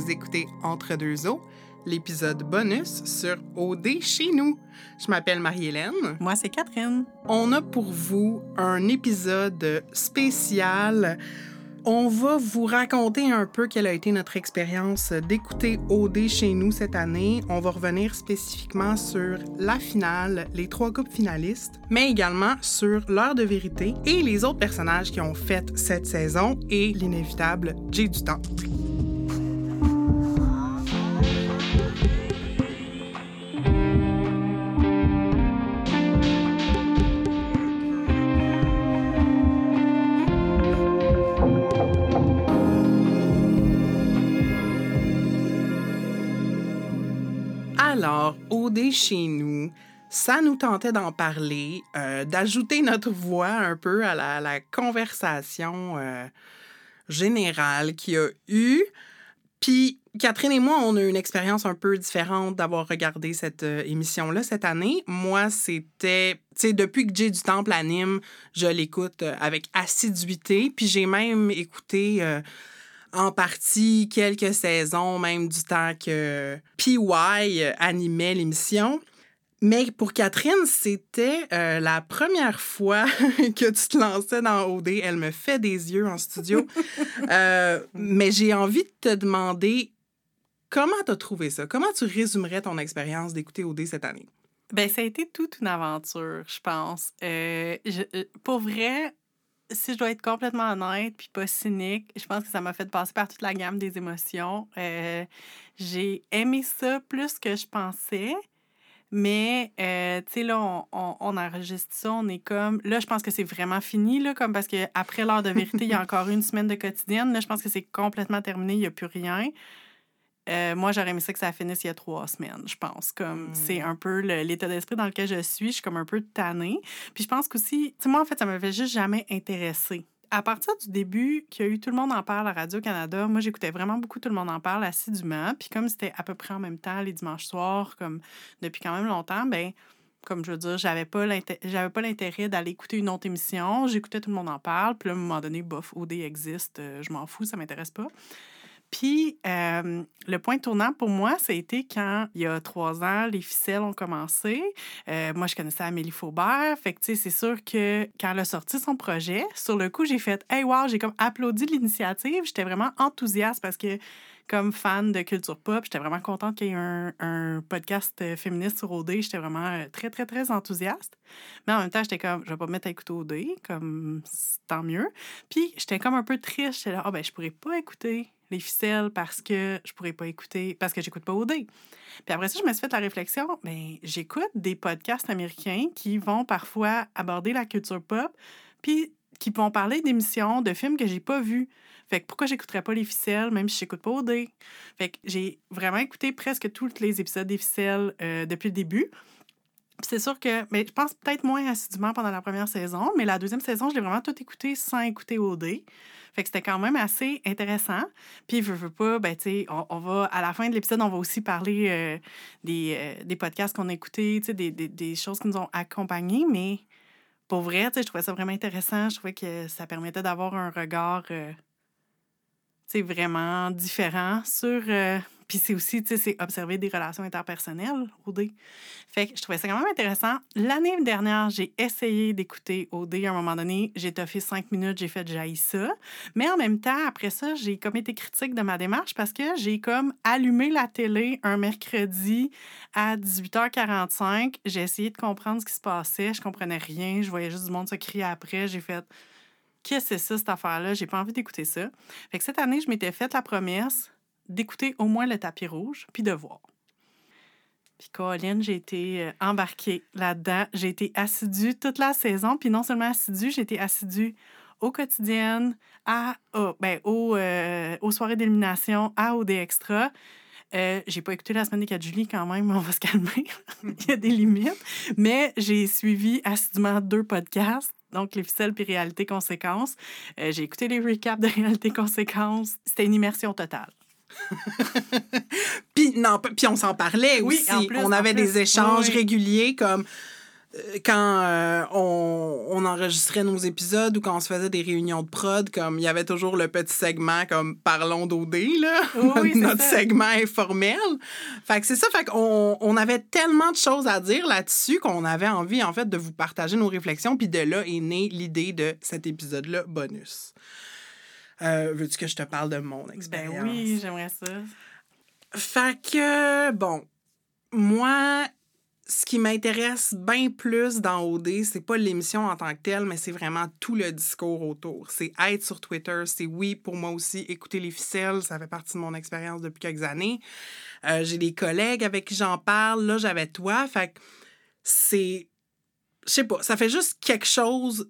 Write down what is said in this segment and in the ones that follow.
Vous écoutez Entre deux eaux, l'épisode bonus sur OD chez nous. Je m'appelle Marie-Hélène. Moi, c'est Catherine. On a pour vous un épisode spécial. On va vous raconter un peu quelle a été notre expérience d'écouter OD chez nous cette année. On va revenir spécifiquement sur la finale, les trois coupes finalistes, mais également sur l'heure de vérité et les autres personnages qui ont fait cette saison et l'inévitable Jay du temps. Chez nous, ça nous tentait d'en parler, euh, d'ajouter notre voix un peu à la, conversation euh, générale qu'il y a eu. Puis, Catherine et moi, on a une expérience un peu différente d'avoir regardé cette euh, émission-là cette année. Moi, c'était, tu sais, depuis que Jay du Temple anime, je l'écoute avec assiduité. Puis j'ai même écouté en partie quelques saisons, même du temps que PY animait l'émission. Mais pour Catherine, c'était euh, la première fois que tu te lançais dans OD. Elle me fait des yeux en studio. Euh, mais j'ai envie de te demander comment tu as trouvé ça? Comment tu résumerais ton expérience d'écouter OD cette année? Ben, ça a été toute une aventure, je pense. Euh, je- pour vrai, si je dois être complètement honnête puis pas cynique, je pense que ça m'a fait passer par toute la gamme des émotions. Euh, j'ai aimé ça plus que je pensais. Mais, euh, tu sais, là, on, on, on enregistre ça, on est comme... Là, je pense que c'est vraiment fini, là, comme parce qu'après l'heure de vérité, il y a encore une semaine de quotidienne. Là, je pense que c'est complètement terminé, il n'y a plus rien. Euh, moi, j'aurais aimé ça que ça finisse il y a trois semaines, je pense. Comme Mm. c'est un peu l'état d'esprit dans lequel je suis. Je suis comme un peu tannée. Puis je pense qu'aussi, tu sais, moi, en fait, ça m'avait juste jamais intéressé. À partir du début qu'il y a eu Tout le monde en parle à Radio-Canada, moi, j'écoutais vraiment beaucoup Tout le monde en parle assidûment. Puis comme c'était à peu près en même temps les dimanches soirs, comme depuis quand même longtemps, ben comme je veux dire, j'avais pas j'avais pas l'intérêt d'aller écouter une autre émission. J'écoutais Tout le monde en parle. Puis là, à un moment donné, bof, OD existe, euh, je m'en fous, ça m'intéresse pas. Puis, euh, le point tournant pour moi, ça a été quand, il y a trois ans, les ficelles ont commencé. Euh, moi, je connaissais Amélie Faubert. Fait que, tu sais, c'est sûr que quand elle a sorti son projet, sur le coup, j'ai fait « Hey, wow! » J'ai comme applaudi l'initiative. J'étais vraiment enthousiaste parce que, comme fan de culture pop, j'étais vraiment contente qu'il y ait un, un podcast euh, féministe sur OD. J'étais vraiment très, très, très enthousiaste. Mais en même temps, j'étais comme « Je vais pas me mettre à écouter OD. » Comme, c'est tant mieux. Puis, j'étais comme un peu triste. J'étais là « Ah, ben, je pourrais pas écouter les ficelles parce que je pourrais pas écouter, parce que j'écoute pas OD. Puis après ça, je me suis fait la réflexion, ben, j'écoute des podcasts américains qui vont parfois aborder la culture pop, puis qui vont parler d'émissions, de films que j'ai pas vus. Fait que pourquoi j'écouterais pas les ficelles, même si j'écoute pas OD? Fait que j'ai vraiment écouté presque tous les épisodes des ficelles euh, depuis le début. C'est sûr que, mais je pense peut-être moins assidûment pendant la première saison, mais la deuxième saison, je l'ai vraiment tout écouté sans écouter OD. Fait que c'était quand même assez intéressant. Puis, veux, veux pas, ben, tu sais, on, va, à la fin de l'épisode, on va aussi parler euh, des, euh, des podcasts qu'on a écoutés, tu sais, des, des, des choses qui nous ont accompagnés, mais pour vrai, tu sais, je trouvais ça vraiment intéressant. Je trouvais que ça permettait d'avoir un regard, euh, vraiment différent sur... euh, puis c'est aussi, tu sais, c'est observer des relations interpersonnelles, OD. Fait que je trouvais ça quand même intéressant. L'année dernière, j'ai essayé d'écouter OD à un moment donné. J'ai toffé cinq minutes, j'ai fait jaillir ça. Mais en même temps, après ça, j'ai comme été critique de ma démarche parce que j'ai comme allumé la télé un mercredi à 18h45. J'ai essayé de comprendre ce qui se passait. Je comprenais rien. Je voyais juste du monde se crier après. J'ai fait Qu'est-ce que c'est ça, cette affaire-là? J'ai pas envie d'écouter ça. Fait que cette année, je m'étais fait la promesse d'écouter au moins le tapis rouge puis de voir. Puis Colin, j'ai été euh, embarquée là-dedans. J'ai été assidue toute la saison. Puis non seulement assidue, j'ai été assidue aux quotidiennes, à, oh, ben, aux, euh, aux soirées d'élimination, à OD Extra. Euh, j'ai pas écouté la semaine des 4 juillet quand même, on va se calmer. Il y a des limites. Mais j'ai suivi assidûment deux podcasts, donc Les ficelles puis Réalité Conséquences. Euh, j'ai écouté les recaps de Réalité Conséquences. C'était une immersion totale. Puis, non, puis on s'en parlait Oui, aussi. en plus, on avait plus. des échanges oui. réguliers comme quand euh, on, on, enregistrait nos épisodes ou quand on se faisait des réunions de prod, comme il y avait toujours le petit segment comme Parlons d'OD, là, oui, notre ça. segment informel. Fait que c'est ça, fait qu'on on avait tellement de choses à dire là-dessus qu'on avait envie, en fait, de vous partager nos réflexions, puis de là est née l'idée de cet épisode-là bonus. Euh, Veux-tu que je te parle de mon expérience? Ben oui, j'aimerais ça. Fait que, bon, moi, ce qui m'intéresse bien plus dans OD, c'est pas l'émission en tant que telle, mais c'est vraiment tout le discours autour. C'est être sur Twitter, c'est oui, pour moi aussi, écouter les ficelles, ça fait partie de mon expérience depuis quelques années. Euh, J'ai des collègues avec qui j'en parle, là, j'avais toi, fait que c'est. Je sais pas, ça fait juste quelque chose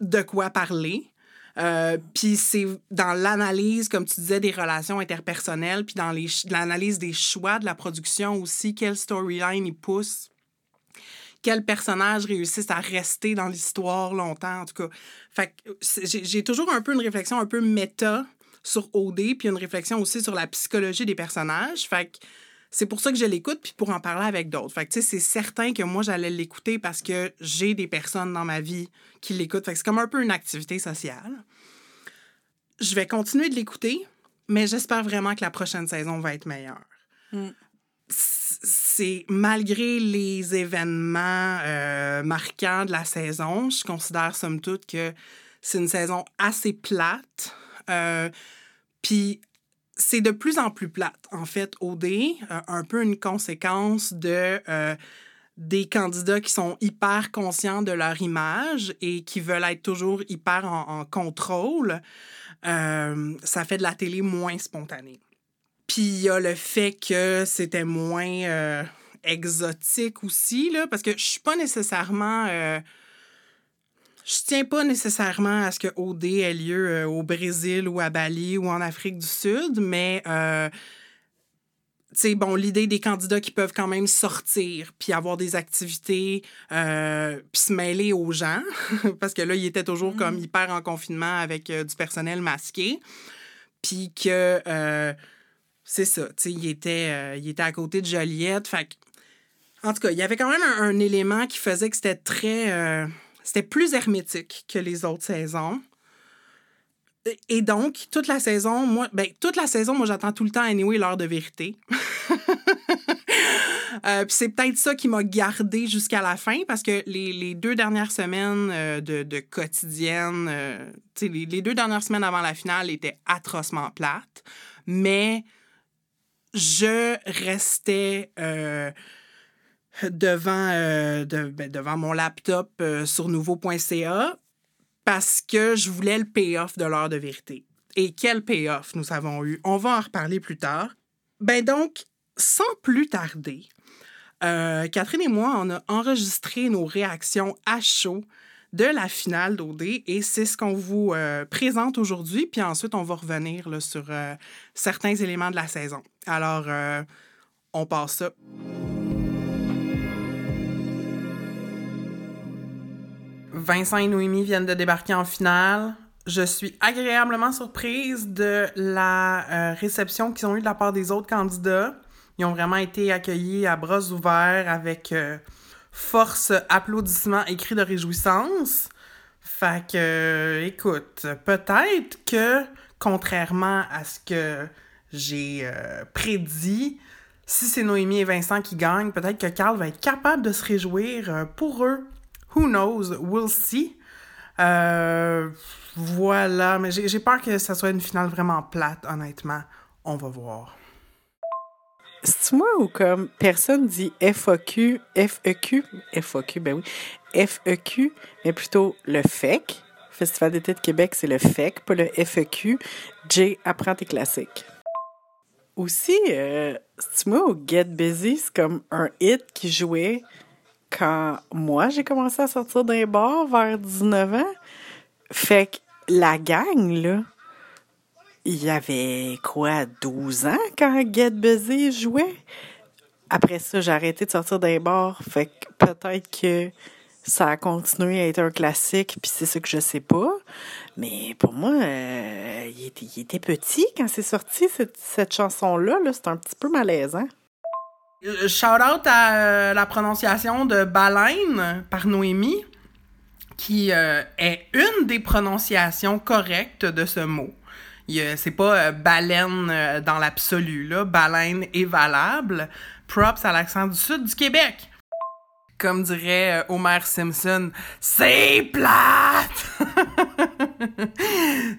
de quoi parler. Euh, puis c'est dans l'analyse, comme tu disais, des relations interpersonnelles, puis dans l'analyse des choix de la production aussi, quelle storyline ils poussent, quels personnages réussissent à rester dans l'histoire longtemps, en tout cas. Fait j'ai toujours un peu une réflexion un peu méta sur OD, puis une réflexion aussi sur la psychologie des personnages. Fait que c'est pour ça que je l'écoute, puis pour en parler avec d'autres. Fait que, tu sais, c'est certain que moi, j'allais l'écouter parce que j'ai des personnes dans ma vie qui l'écoutent. Fait que c'est comme un peu une activité sociale. Je vais continuer de l'écouter, mais j'espère vraiment que la prochaine saison va être meilleure. Mm. C'est malgré les événements euh, marquants de la saison, je considère somme toute que c'est une saison assez plate. Euh, puis c'est de plus en plus plate, en fait, OD, euh, un peu une conséquence de euh, des candidats qui sont hyper conscients de leur image et qui veulent être toujours hyper en, contrôle. Euh, ça fait de la télé moins spontanée. Puis il y a le fait que c'était moins euh, exotique aussi, là, parce que je suis pas nécessairement je tiens pas nécessairement à ce que OD ait lieu euh, au Brésil ou à Bali ou en Afrique du Sud, mais euh, bon, l'idée des candidats qui peuvent quand même sortir, puis avoir des activités, euh, puis se mêler aux gens, parce que là, il était toujours comme hyper en confinement avec euh, du personnel masqué, puis que, euh, c'est ça, tu sais, il était, il était à côté de Joliette, fait en tout cas, il y avait quand même un, un élément qui faisait que c'était très... c'était plus hermétique que les autres saisons. Et donc, toute la saison, moi, ben, toute la saison, moi, j'attends tout le temps, anyway, l'heure de vérité. euh, puis c'est peut-être ça qui m'a gardé jusqu'à la fin, parce que les, les deux dernières semaines euh, de, de quotidienne, euh, les, les deux dernières semaines avant la finale étaient atrocement plates, mais je restais euh, devant, euh, ben, devant mon laptop euh, sur nouveau.ca parce que je voulais le payoff de l'heure de vérité. Et quel payoff nous avons eu? On va en reparler plus tard. Ben donc, sans plus tarder, euh, Catherine et moi, on a enregistré nos réactions à chaud de la finale d'OD et c'est ce qu'on vous euh, présente aujourd'hui. Puis ensuite, on va revenir là, sur certains éléments de la saison. Alors, on passe ça. Vincent et Noémie viennent de débarquer en finale. Je suis agréablement surprise de la euh, réception qu'ils ont eue de la part des autres candidats. Ils ont vraiment été accueillis à bras ouverts avec euh, force, applaudissements et cris de réjouissance. Fait que, euh, écoute, peut-être que, contrairement à ce que j'ai prédit, si c'est Noémie et Vincent qui gagnent, peut-être que Carl va être capable de se réjouir pour eux. Who knows? We'll see. Euh, voilà, mais j'ai peur que ça soit une finale vraiment plate, honnêtement. On va voir. C'est moi ou comme personne dit FAQ, FEQ, FAQ, ben oui, FEQ, mais plutôt le FEC. Festival d'été de Québec, c'est le FEC, pas le FEQ. J, apprends tes classiques. Aussi, euh, c'est moi ou Get Busy, c'est comme un hit qui jouait quand moi j'ai commencé à sortir d'un bar vers 19 ans. Fait que la gang, là, il y avait quoi, 12 ans quand Get Busy jouait? Après ça, j'ai arrêté de sortir d'un bar. Fait que peut-être que ça a continué à être un classique, puis c'est ça que je sais pas. Mais pour moi, euh, il, était, petit quand c'est sorti, cette, cette chanson-là. -là, c'est un petit peu malaisant. Euh, Shout out à euh, la prononciation de baleine par Noémie, qui euh, est une des prononciations correctes de ce mot. C'est pas baleine dans l'absolu, là. Baleine est valable. Props à l'accent du sud du Québec. Comme dirait Homer Simpson, c'est plate!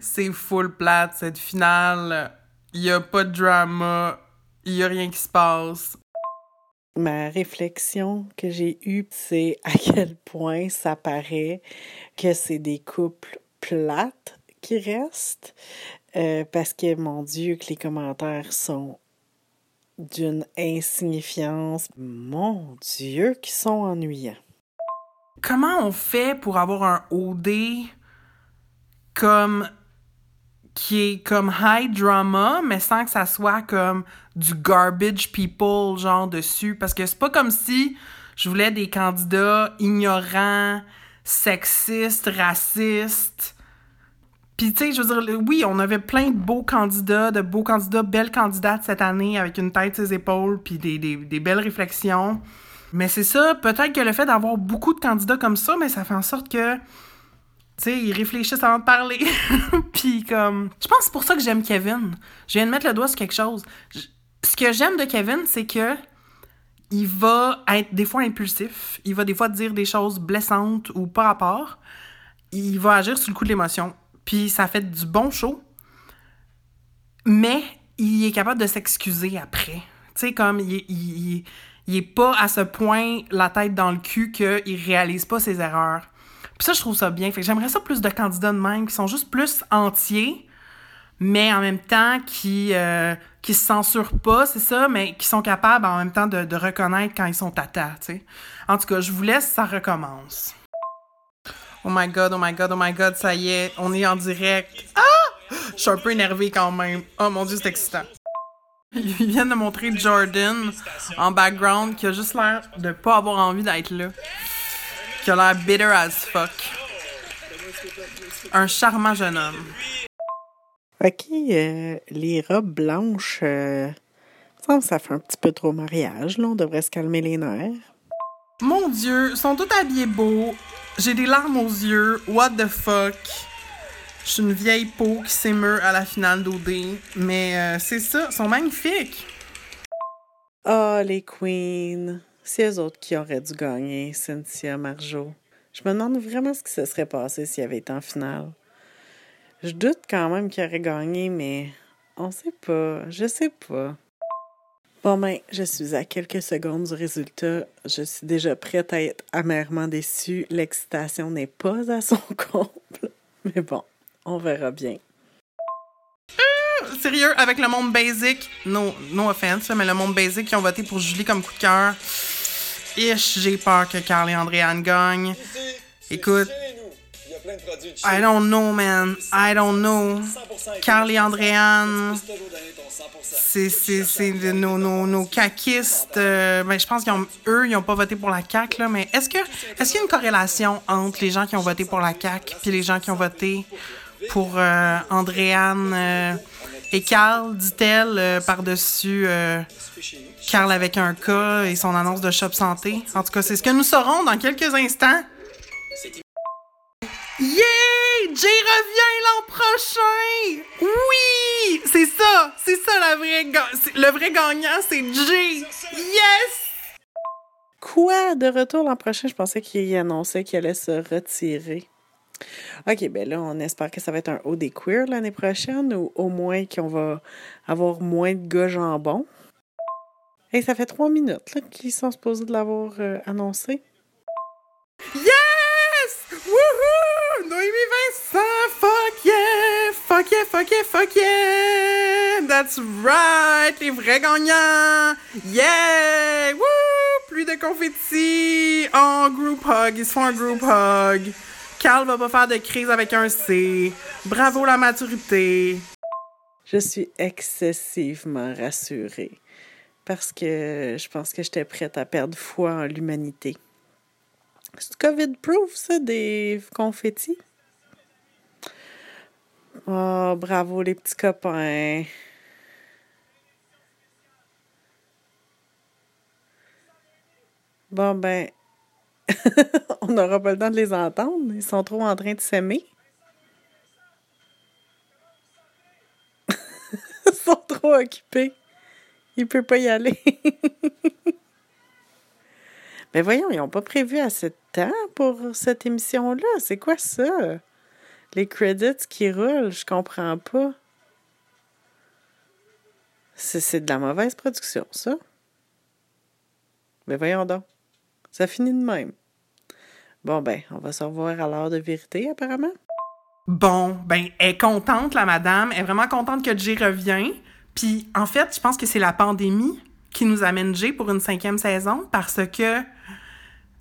c'est full plate, cette finale. Il y a pas de drama. Il y a rien qui se passe. Ma réflexion que j'ai eue, c'est à quel point ça paraît que c'est des couples plates qui restent. Euh, parce que, mon Dieu, que les commentaires sont d'une insignifiance. Mon Dieu, qui sont ennuyants. Comment on fait pour avoir un OD comme qui est comme high drama, mais sans que ça soit comme du garbage people, genre dessus. Parce que c'est pas comme si je voulais des candidats ignorants, sexistes, racistes. Puis, tu sais, je veux dire, oui, on avait plein de beaux candidats, de beaux candidats, belles candidates cette année avec une tête ses épaules, puis des, des, des belles réflexions. Mais c'est ça, peut-être que le fait d'avoir beaucoup de candidats comme ça, mais ça fait en sorte que tu sais, ils réfléchissent avant de parler. Puis comme... Je pense que c'est pour ça que j'aime Kevin. Je viens de mettre le doigt sur quelque chose. Ce que j'aime de Kevin, c'est que il va être des fois impulsif. Il va des fois dire des choses blessantes ou pas rapport. Il va agir sur le coup de l'émotion. Puis ça fait du bon show. Mais il est capable de s'excuser après. Tu sais, comme il, il, il- il est pas à ce point la tête dans le cul qu'il réalise pas ses erreurs. Puis ça, je trouve ça bien. Fait que j'aimerais ça plus de candidats de même qui sont juste plus entiers, mais en même temps qui, euh, qui se censurent pas, c'est ça, mais qui sont capables en même temps de, de reconnaître quand ils sont tata, tu sais. En tout cas, je vous laisse, ça recommence. Oh my god, oh my god, oh my god, ça y est, on est en direct. Ah! Je suis un peu énervée quand même. Oh mon dieu, c'est excitant. Ils viennent de montrer Jordan en background qui a juste l'air de pas avoir envie d'être là. Qui a l'air bitter as fuck. Un charmant jeune homme. OK, euh, les robes blanches, euh, ça fait un petit peu trop mariage, là. On devrait se calmer les nerfs. Mon dieu, ils sont tous habillés beaux. J'ai des larmes aux yeux. What the fuck? Je suis une vieille peau qui s'émeut à la finale d'OD. Mais euh, c'est ça, ils sont magnifiques. Ah, les queens. C'est autres qui auraient dû gagner, Cynthia, Marjo. Je me demande vraiment ce qui se serait passé s'il avait été en finale. Je doute quand même qu'il aurait gagné, mais on sait pas. Je sais pas. Bon ben, je suis à quelques secondes du résultat. Je suis déjà prête à être amèrement déçue. L'excitation n'est pas à son comble. Mais bon, on verra bien. Sérieux, avec le monde basic, no, no offense, mais le monde basic qui ont voté pour Julie comme coup de cœur, ish, j'ai peur que Carl et Andréane gagnent. Écoute, I don't know, man. I don't know. 100% Carl et Andréane, C'est toujours donné ton 100%. c'est, nos, nos, nos caquistes. euh, ben, je pense qu'eux, ils n'ont pas voté pour la CAQ, là, mais est-ce que est-ce qu'il y a une corrélation entre les gens qui ont voté pour la CAQ puis les gens qui ont voté pour euh, Andréane euh, et Carl, dit-elle, euh, par-dessus euh, Carl avec un K et son annonce de Shop Santé? En tout cas, c'est ce que nous saurons dans quelques instants. Yeah! Jay revient l'an prochain! Oui! C'est ça! C'est ça la vraie Le vrai gagnant, c'est Jay! Yes! Quoi? De retour l'an prochain, je pensais qu'il annonçait qu'il allait se retirer. OK, ben là, on espère que ça va être un haut des queers l'année prochaine ou au moins qu'on va avoir moins de gars jambon. Et ça fait trois minutes qu'ils sont supposés de l'avoir euh, annoncé. Yes! Woohoo! Noémie Vincent! Fuck yeah! Fuck yeah, fuck yeah, fuck yeah! That's right! Les vrais gagnants! Yeah! Woo! Plus de confettis! En group hug! Ils se font un group hug! Carl va pas faire de crise avec un C. Bravo la maturité! Je suis excessivement rassurée parce que je pense que j'étais prête à perdre foi en l'humanité. C'est COVID-proof, ça, des confettis? Oh, bravo les petits copains. Bon, ben, on n'aura pas le temps de les entendre. Ils sont trop en train de s'aimer. Ils sont trop occupés. Il peut pas y aller. Mais voyons, ils n'ont pas prévu assez de temps pour cette émission-là. C'est quoi ça? Les credits qui roulent, je comprends pas. C'est de la mauvaise production, ça. Mais voyons donc. Ça finit de même. Bon, ben, on va se revoir à l'heure de vérité, apparemment. Bon, ben, elle est contente, la madame. Elle est vraiment contente que Jay revient. Puis, en fait, je pense que c'est la pandémie qui nous amène Jay pour une cinquième saison parce que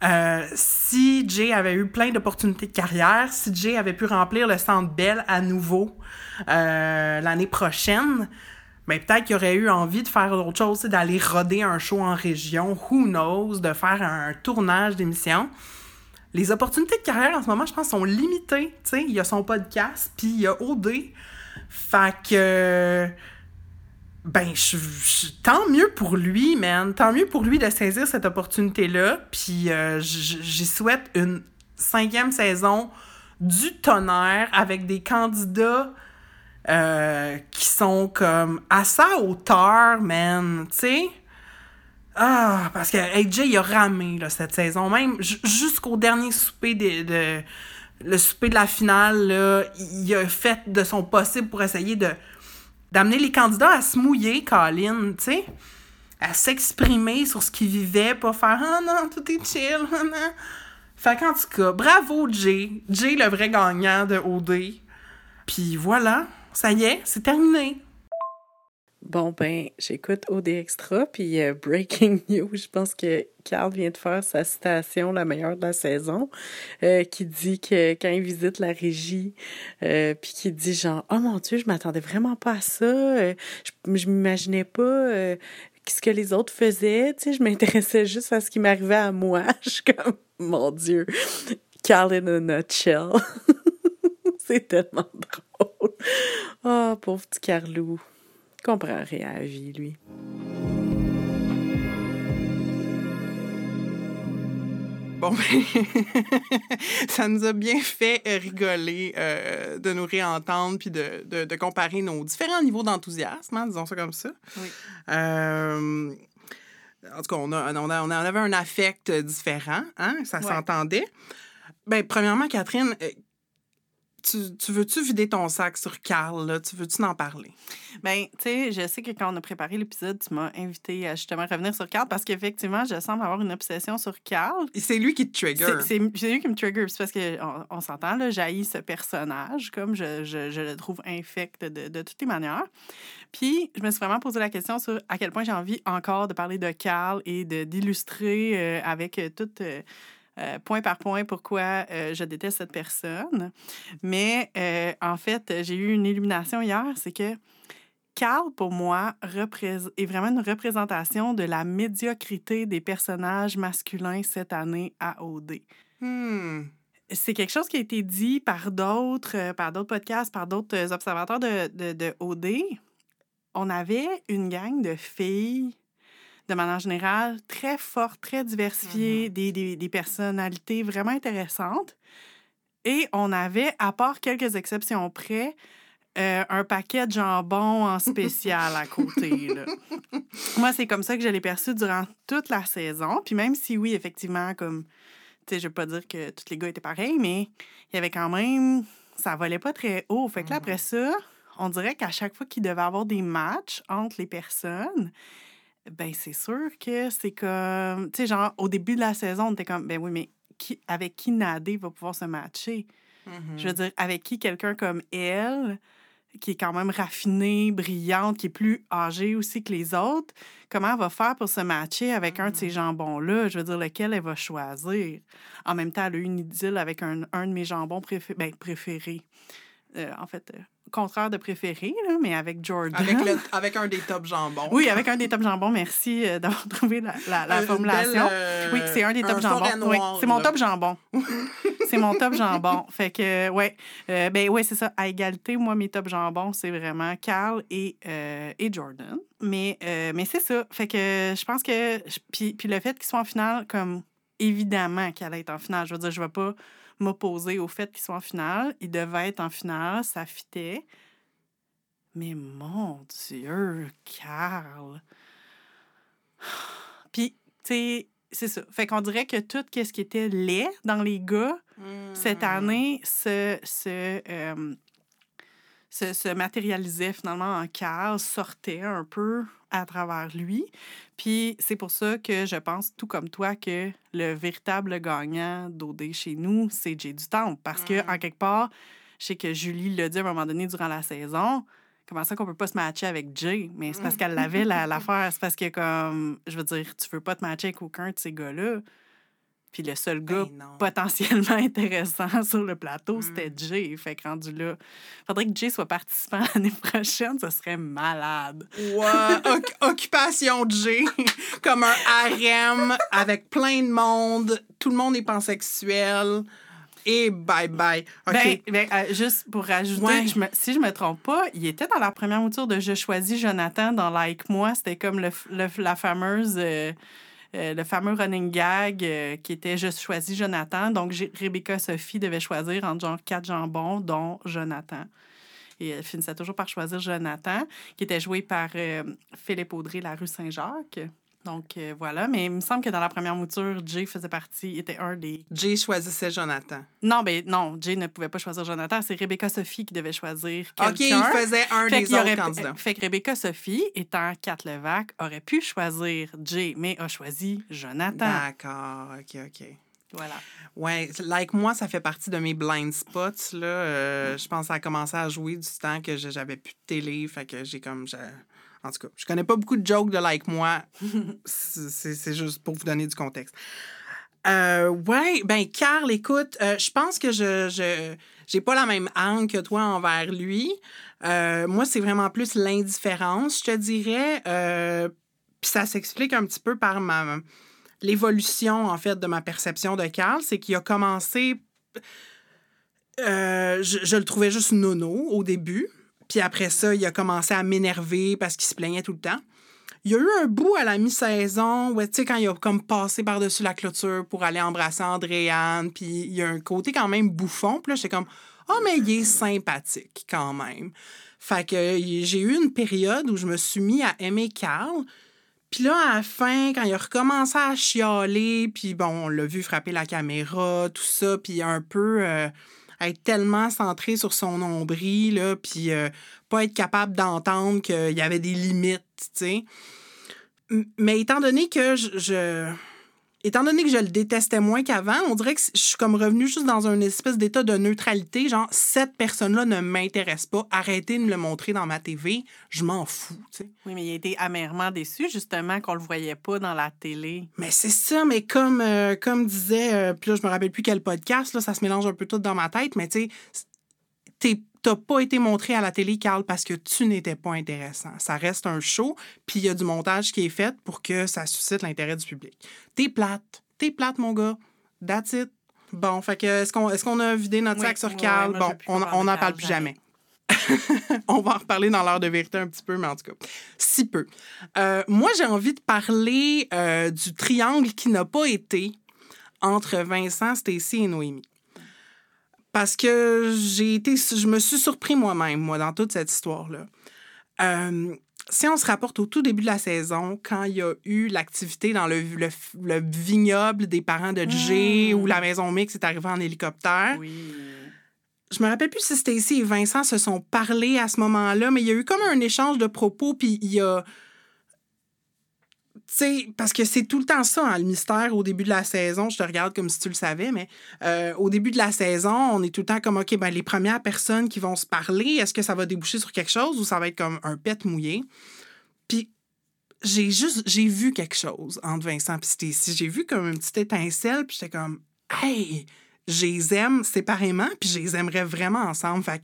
euh, si Jay avait eu plein d'opportunités de carrière, si Jay avait pu remplir le Centre Bell à nouveau euh, l'année prochaine, ben peut-être qu'il aurait eu envie de faire autre chose, d'aller roder un show en région, who knows, de faire un tournage d'émission. Les opportunités de carrière en ce moment, je pense, sont limitées. sais, il y a son podcast, puis il y a OD. Fait que ben, tant mieux pour lui, man. Tant mieux pour lui de saisir cette opportunité-là. Puis euh, j'y souhaite une cinquième saison du tonnerre avec des candidats euh, qui sont comme à sa hauteur, man. Tu sais? Ah, parce que AJ, il a ramé là, cette saison. Même jusqu'au dernier souper de, Le souper de la finale, là, il a fait de son possible pour essayer de d'amener les candidats à se mouiller, Colin, tu sais, à s'exprimer sur ce qu'ils vivaient, pas faire Ah non, tout est chill, ah non. Fait qu'en tout cas, bravo Jay. Jay, le vrai gagnant de OD. Puis voilà, ça y est, c'est terminé. Bon, ben, j'écoute OD Extra, puis euh, Breaking News, je pense que Carl vient de faire sa citation la meilleure de la saison, euh, qui dit que quand il visite la régie, euh, puis qui dit genre, oh mon Dieu, je m'attendais vraiment pas à ça, je, je m'imaginais pas ce que les autres faisaient, tu sais, je m'intéressais juste à ce qui m'arrivait à moi. Je suis comme, mon Dieu, Carl in a nutshell. C'est tellement drôle. Oh, pauvre petit Carlou comprend rien à la vie, lui. Bon, ben, ça nous a bien fait rigoler euh, de nous réentendre puis de, de, comparer nos différents niveaux d'enthousiasme, hein, disons ça comme ça. Oui. Euh, en tout cas, on, a, on, a, on avait un affect différent, hein, ça s'entendait. Ben, premièrement, Catherine, euh, tu, veux-tu vider ton sac sur Carl, là? Tu veux-tu en parler? Bien, tu sais, je sais que quand on a préparé l'épisode, tu m'as invité à justement revenir sur Carl parce qu'effectivement, je semble avoir une obsession sur Carl. C'est lui qui te trigger. C'est lui qui me trigger. C'est parce qu'on on, s'entend, là, j'haïs ce personnage, comme je, je, je, le trouve infect de, de toutes les manières. Puis, je me suis vraiment posé la question sur à quel point j'ai envie encore de parler de Carl et d'illustrer euh, avec toute. Euh, euh, point par point pourquoi euh, je déteste cette personne. Mais euh, en fait, j'ai eu une illumination hier, c'est que Carl, pour moi, est vraiment une représentation de la médiocrité des personnages masculins cette année à OD. Hmm. C'est quelque chose qui a été dit par d'autres, par d'autres podcasts, par d'autres observateurs de, de, de OD. On avait une gang de filles de manière générale, très forte, très diversifiée, mm-hmm. des, des, personnalités vraiment intéressantes. Et on avait, à part quelques exceptions près, euh, un paquet de jambon en spécial à côté. Moi, c'est comme ça que je l'ai perçu durant toute la saison. Puis même si, oui, effectivement, comme, tu sais, je veux pas dire que tous les gars étaient pareils, mais il y avait quand même, ça volait pas très haut. Fait que là, mm-hmm. après ça, on dirait qu'à chaque fois qu'il devait avoir des matchs entre les personnes, ben c'est sûr que c'est comme, tu sais, genre, au début de la saison, on était comme, ben oui, mais qui, avec qui Nadé va pouvoir se matcher? Je veux mm-hmm. dire, avec qui quelqu'un comme elle, qui est quand même raffinée, brillante, qui est plus âgée aussi que les autres, comment elle va faire pour se matcher avec un de ces mm-hmm. jambons-là? Je veux dire, lequel elle va choisir? En même temps, elle a eu une idylle avec un, un de mes jambons ben, préférés. Euh, en fait, euh, contraire de préféré, là, mais avec Jordan. Avec, le, avec un des top jambons. Oui, avec un des top jambons. Merci euh, d'avoir trouvé la, la, la Une formulation. belle, euh, oui, c'est un des top jambons. Oui, c'est mon top jambon. c'est mon top jambon. Fait que, ouais. Euh, ben, ouais, c'est ça. À égalité, moi, mes top jambons, c'est vraiment Carl et, euh, et Jordan. Mais, euh, mais c'est ça. Fait que je pense que. Puis, puis le fait qu'ils soient en finale, comme évidemment qu'elle allait être en finale. Je veux dire, je ne vais pas m'opposer au fait qu'ils soient en finale. Ils devaient être en finale, ça fitait. Mais mon Dieu, Carl. Puis, tu sais, c'est ça. Fait qu'on dirait que tout ce qui était laid dans les gars, cette année, se, se, euh, se, se matérialisait finalement en Carl, sortait un peu à travers lui. Puis c'est pour ça que je pense, tout comme toi, que le véritable gagnant d'OD chez nous, c'est Jay du Temple. Parce que, Mm. en quelque part, je sais que Julie l'a dit à un moment donné durant la saison. Comment ça qu'on peut pas se matcher avec Jay? Mais c'est parce qu'elle l'avait la- l'affaire. C'est parce que, comme, je veux dire, tu veux pas te matcher avec aucun de ces gars-là. Puis le seul gars Ben potentiellement intéressant sur le plateau, Mm. c'était Jay. Fait que rendu là, faudrait que Jay soit participant l'année prochaine, ça serait malade. Oc- occupation G, comme un harem avec plein de monde, tout le monde est pansexuel et bye bye. Ben, ben, euh, juste pour rajouter, Ouais. je me- si je me trompe pas, il était dans la première mouture de Je choisis Jonathan dans Like Moi. C'était comme le, le- la fameuse. euh, euh, le fameux running gag euh, qui était Je choisis Jonathan. Donc, Rebecca Sophie devait choisir entre quatre jambons, dont Jonathan. Et elle finissait toujours par choisir Jonathan, qui était joué par euh, Philippe Audrey, la rue Saint-Jacques. Donc, euh, voilà. Mais il me semble que dans la première mouture, Jay faisait partie, était un des Jay choisissait Jonathan. non, ben non, Jay ne pouvait pas choisir Jonathan. C'est Rebecca Sophie qui devait choisir OK, quelqu'un. il faisait un Fait des autres aurait- candidats. Fait que Rebecca Sophie, étant Kat Levac, aurait pu choisir Jay, mais a choisi Jonathan. D'accord, OK, OK. Voilà. Ouais, like moi, ça fait partie de mes blind spots. Là. Euh, je pense que ça a commencé à jouer du temps que j'avais plus de télé. Fait que j'ai comme. En tout cas, je connais pas beaucoup de jokes de like moi. C'est juste pour vous donner du contexte. Euh, ouais, ben, Carl, écoute, euh, je pense que je. je j'ai pas la même âme que toi envers lui. Euh, moi, c'est vraiment plus l'indifférence, je te dirais. Euh, Puis ça s'explique un petit peu par ma l'évolution, en fait, de ma perception de Carl. C'est qu'il a commencé. je, je le trouvais juste nono au début. Puis après ça, il a commencé à m'énerver parce qu'il se plaignait tout le temps. Il y a eu un bout à la mi-saison où, tu sais, quand il a comme passé par-dessus la clôture pour aller embrasser Andréane, puis il y a un côté quand même bouffon. Puis là, j'étais comme, oh, mais il est sympathique quand même. Fait que j'ai eu une période où je me suis mis à aimer Carl. Puis là, à la fin, quand il a recommencé à chialer, puis bon, on l'a vu frapper la caméra, tout ça, puis un peu euh, être tellement centré sur son nombril, là, puis euh, pas être capable d'entendre qu'il y avait des limites, tu sais. Mais étant donné que je, je- Étant donné que je le détestais moins qu'avant, on dirait que je suis comme revenue juste dans un espèce d'état de neutralité. Genre, cette personne-là ne m'intéresse pas. Arrêtez de me le montrer dans ma TV. Je m'en fous, tu sais. Oui, mais il a été amèrement déçu, justement, qu'on le voyait pas dans la télé. Mais c'est ça, mais comme, euh, comme disait, euh, puis là, je me rappelle plus quel podcast, là, ça se mélange un peu tout dans ma tête, mais tu sais, t'es- t'as pas été montré à la télé, Carl, parce que tu n'étais pas intéressant. Ça reste un show, puis il y a du montage qui est fait pour que ça suscite l'intérêt du public. T'es plate. T'es plate, mon gars. That's it. Bon, fait que est-ce qu'on est qu'on a vidé notre Oui, sac sur Carl? ouais, bon, on n'en parle plus jamais. jamais. on va en reparler dans l'heure de vérité un petit peu, mais en tout cas, si peu. Euh, moi, j'ai envie de parler euh, du triangle qui n'a pas été entre Vincent, Stacy et Noémie. Parce que j'ai été, je me suis surpris moi-même, moi, dans toute cette histoire-là. Euh, si on se rapporte au tout début de la saison, quand il y a eu l'activité dans le, le, le vignoble des parents de Jay, Mm. où la maison mix est arrivée en hélicoptère, Oui. je me rappelle plus si Stacy et Vincent se sont parlé à ce moment-là, mais il y a eu comme un échange de propos, puis il y a. Sais, parce que c'est tout le temps ça, hein, le mystère au début de la saison. Je te regarde comme si tu le savais, mais euh, au début de la saison, on est tout le temps comme, OK, ben, les premières personnes qui vont se parler, est-ce que ça va déboucher sur quelque chose ou ça va être comme un pet mouillé? Puis j'ai juste, j'ai vu quelque chose entre Vincent et Stacy. J'ai vu comme une petite étincelle, puis j'étais comme, hey, je les aime séparément, puis je les aimerais vraiment ensemble. Fait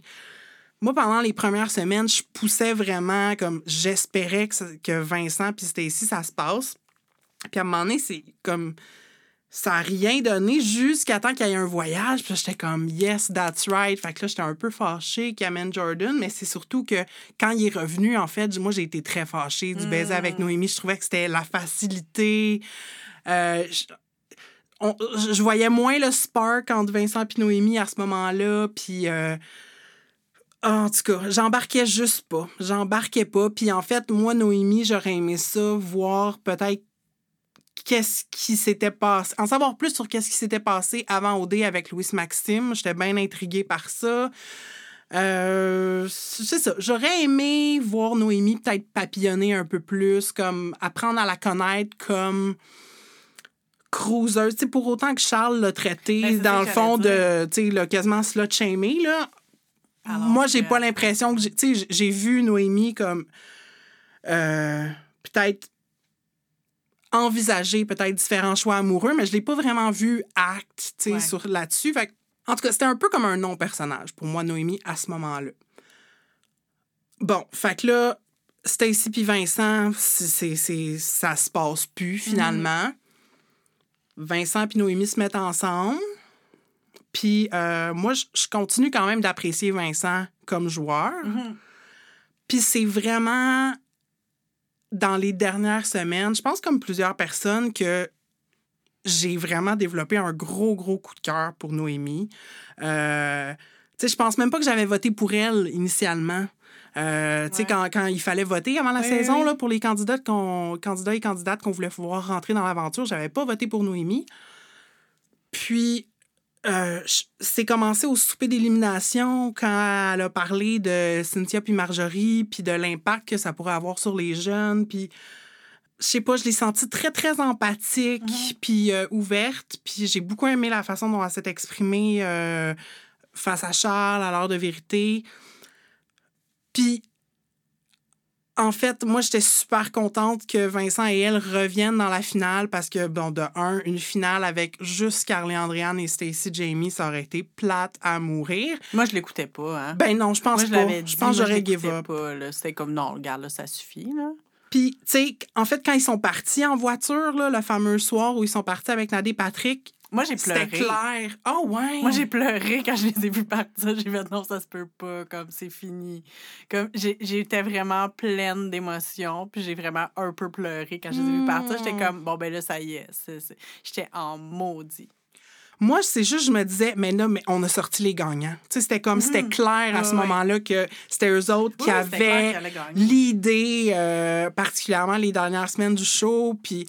moi, pendant les premières semaines, je poussais vraiment comme j'espérais que, que Vincent puis Stacy, ça se passe. Puis à un moment donné, c'est comme ça n'a rien donné jusqu'à temps qu'il y ait un voyage. Puis j'étais comme yes, that's right. Fait que là, j'étais un peu fâchée qu'il amène Jordan, mais c'est surtout que quand il est revenu, en fait, moi, j'ai été très fâchée du baiser avec Noémie. Je trouvais que c'était la facilité. Euh, je, on- je voyais moins le spark entre Vincent et Noémie à ce moment-là. Puis. euh, en tout cas, j'embarquais juste pas. J'embarquais pas. Puis en fait, moi, Noémie, j'aurais aimé ça, voir peut-être qu'est-ce qui s'était passé, en savoir plus sur qu'est-ce qui s'était passé avant OD avec Louis Maxime. J'étais bien intriguée par ça. Euh, c'est ça. J'aurais aimé voir Noémie peut-être papillonner un peu plus, comme apprendre à la connaître comme cruiser. Tu sais, pour autant que Charles l'a traité, Ben, dans le fond, de, tu sais, quasiment slut shamé, là. Alors Moi, j'ai pas l'impression que... j'ai- Tu sais, j'ai vu Noémie comme... euh, peut-être envisager peut-être différents choix amoureux, mais je l'ai pas vraiment vu acte, tu sais, Ouais. sur là-dessus. Fait que, en tout cas, c'était un peu comme un non-personnage pour moi, Noémie, à ce moment-là. Bon, fait que là, Stacy puis Vincent, c'est, c'est- c'est- ça se passe plus finalement. Vincent puis Noémie se mettent ensemble. Puis euh, moi, je, continue quand même d'apprécier Vincent comme joueur. Mhm. Puis c'est vraiment dans les dernières semaines, je pense comme plusieurs personnes que j'ai vraiment développé un gros, gros coup de cœur pour Noémie. Euh, tu sais, je pense même pas que j'avais voté pour elle initialement. Euh, tu sais, Ouais. quand, quand il fallait voter avant la Oui, saison oui. Là, pour les candidats candidats et candidates qu'on voulait voir rentrer dans l'aventure, j'avais pas voté pour Noémie. Puis, euh, c'est commencé au souper d'élimination quand elle a parlé de Cynthia puis Marjorie, puis de l'impact que ça pourrait avoir sur les jeunes. Puis, je sais pas, je l'ai sentie très, très empathique, puis euh, ouverte. Puis, j'ai beaucoup aimé la façon dont elle s'est exprimée euh, face à Charles à l'heure de vérité. Puis, en fait, moi, j'étais super contente que Vincent et elle reviennent dans la finale parce que, bon, de un, une finale avec juste Carly Andréane et Stacy Jamie, ça aurait été plate à mourir. Moi, je l'écoutais pas. Hein. Ben non, je pense Moi, je pas. dit. Je pense que j'aurais give up. C'était comme, non, regarde, là, ça suffit. Là. Puis, tu sais, en fait, quand ils sont partis en voiture, là, le fameux soir où ils sont partis avec Nadé et Patrick, Moi, j'ai c'était pleuré. clair. Oh, ouais. Moi, j'ai pleuré quand je les ai vus partir. J'ai fait non, ça se peut pas, comme c'est fini. Comme j'étais vraiment pleine d'émotions, puis j'ai vraiment un peu pleuré quand je les ai vus partir. J'étais Mm. comme, bon, ben là, ça y est. J'étais en maudit. Moi, c'est juste, je me disais, mais là, mais on a sorti les gagnants. Tu sais, c'était comme, c'était clair à ce moment-là que c'était eux autres qui Oui, c'était avaient l'idée, euh, particulièrement les dernières semaines du show, puis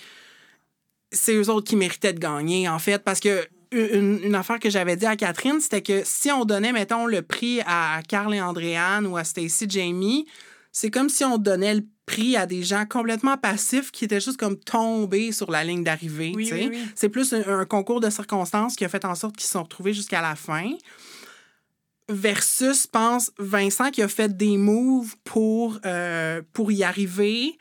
c'est eux autres qui méritaient de gagner, en fait, parce que une, une affaire que j'avais dit à Catherine, c'était que si on donnait, mettons, le prix à Carl et Andréane ou à Stacy Jamie, c'est comme si on donnait le prix à des gens complètement passifs qui étaient juste comme tombés sur la ligne d'arrivée. Oui, oui, oui. C'est plus un, un concours de circonstances qui a fait en sorte qu'ils se sont retrouvés jusqu'à la fin. Versus, pense, Vincent qui a fait des moves pour, euh, pour y arriver.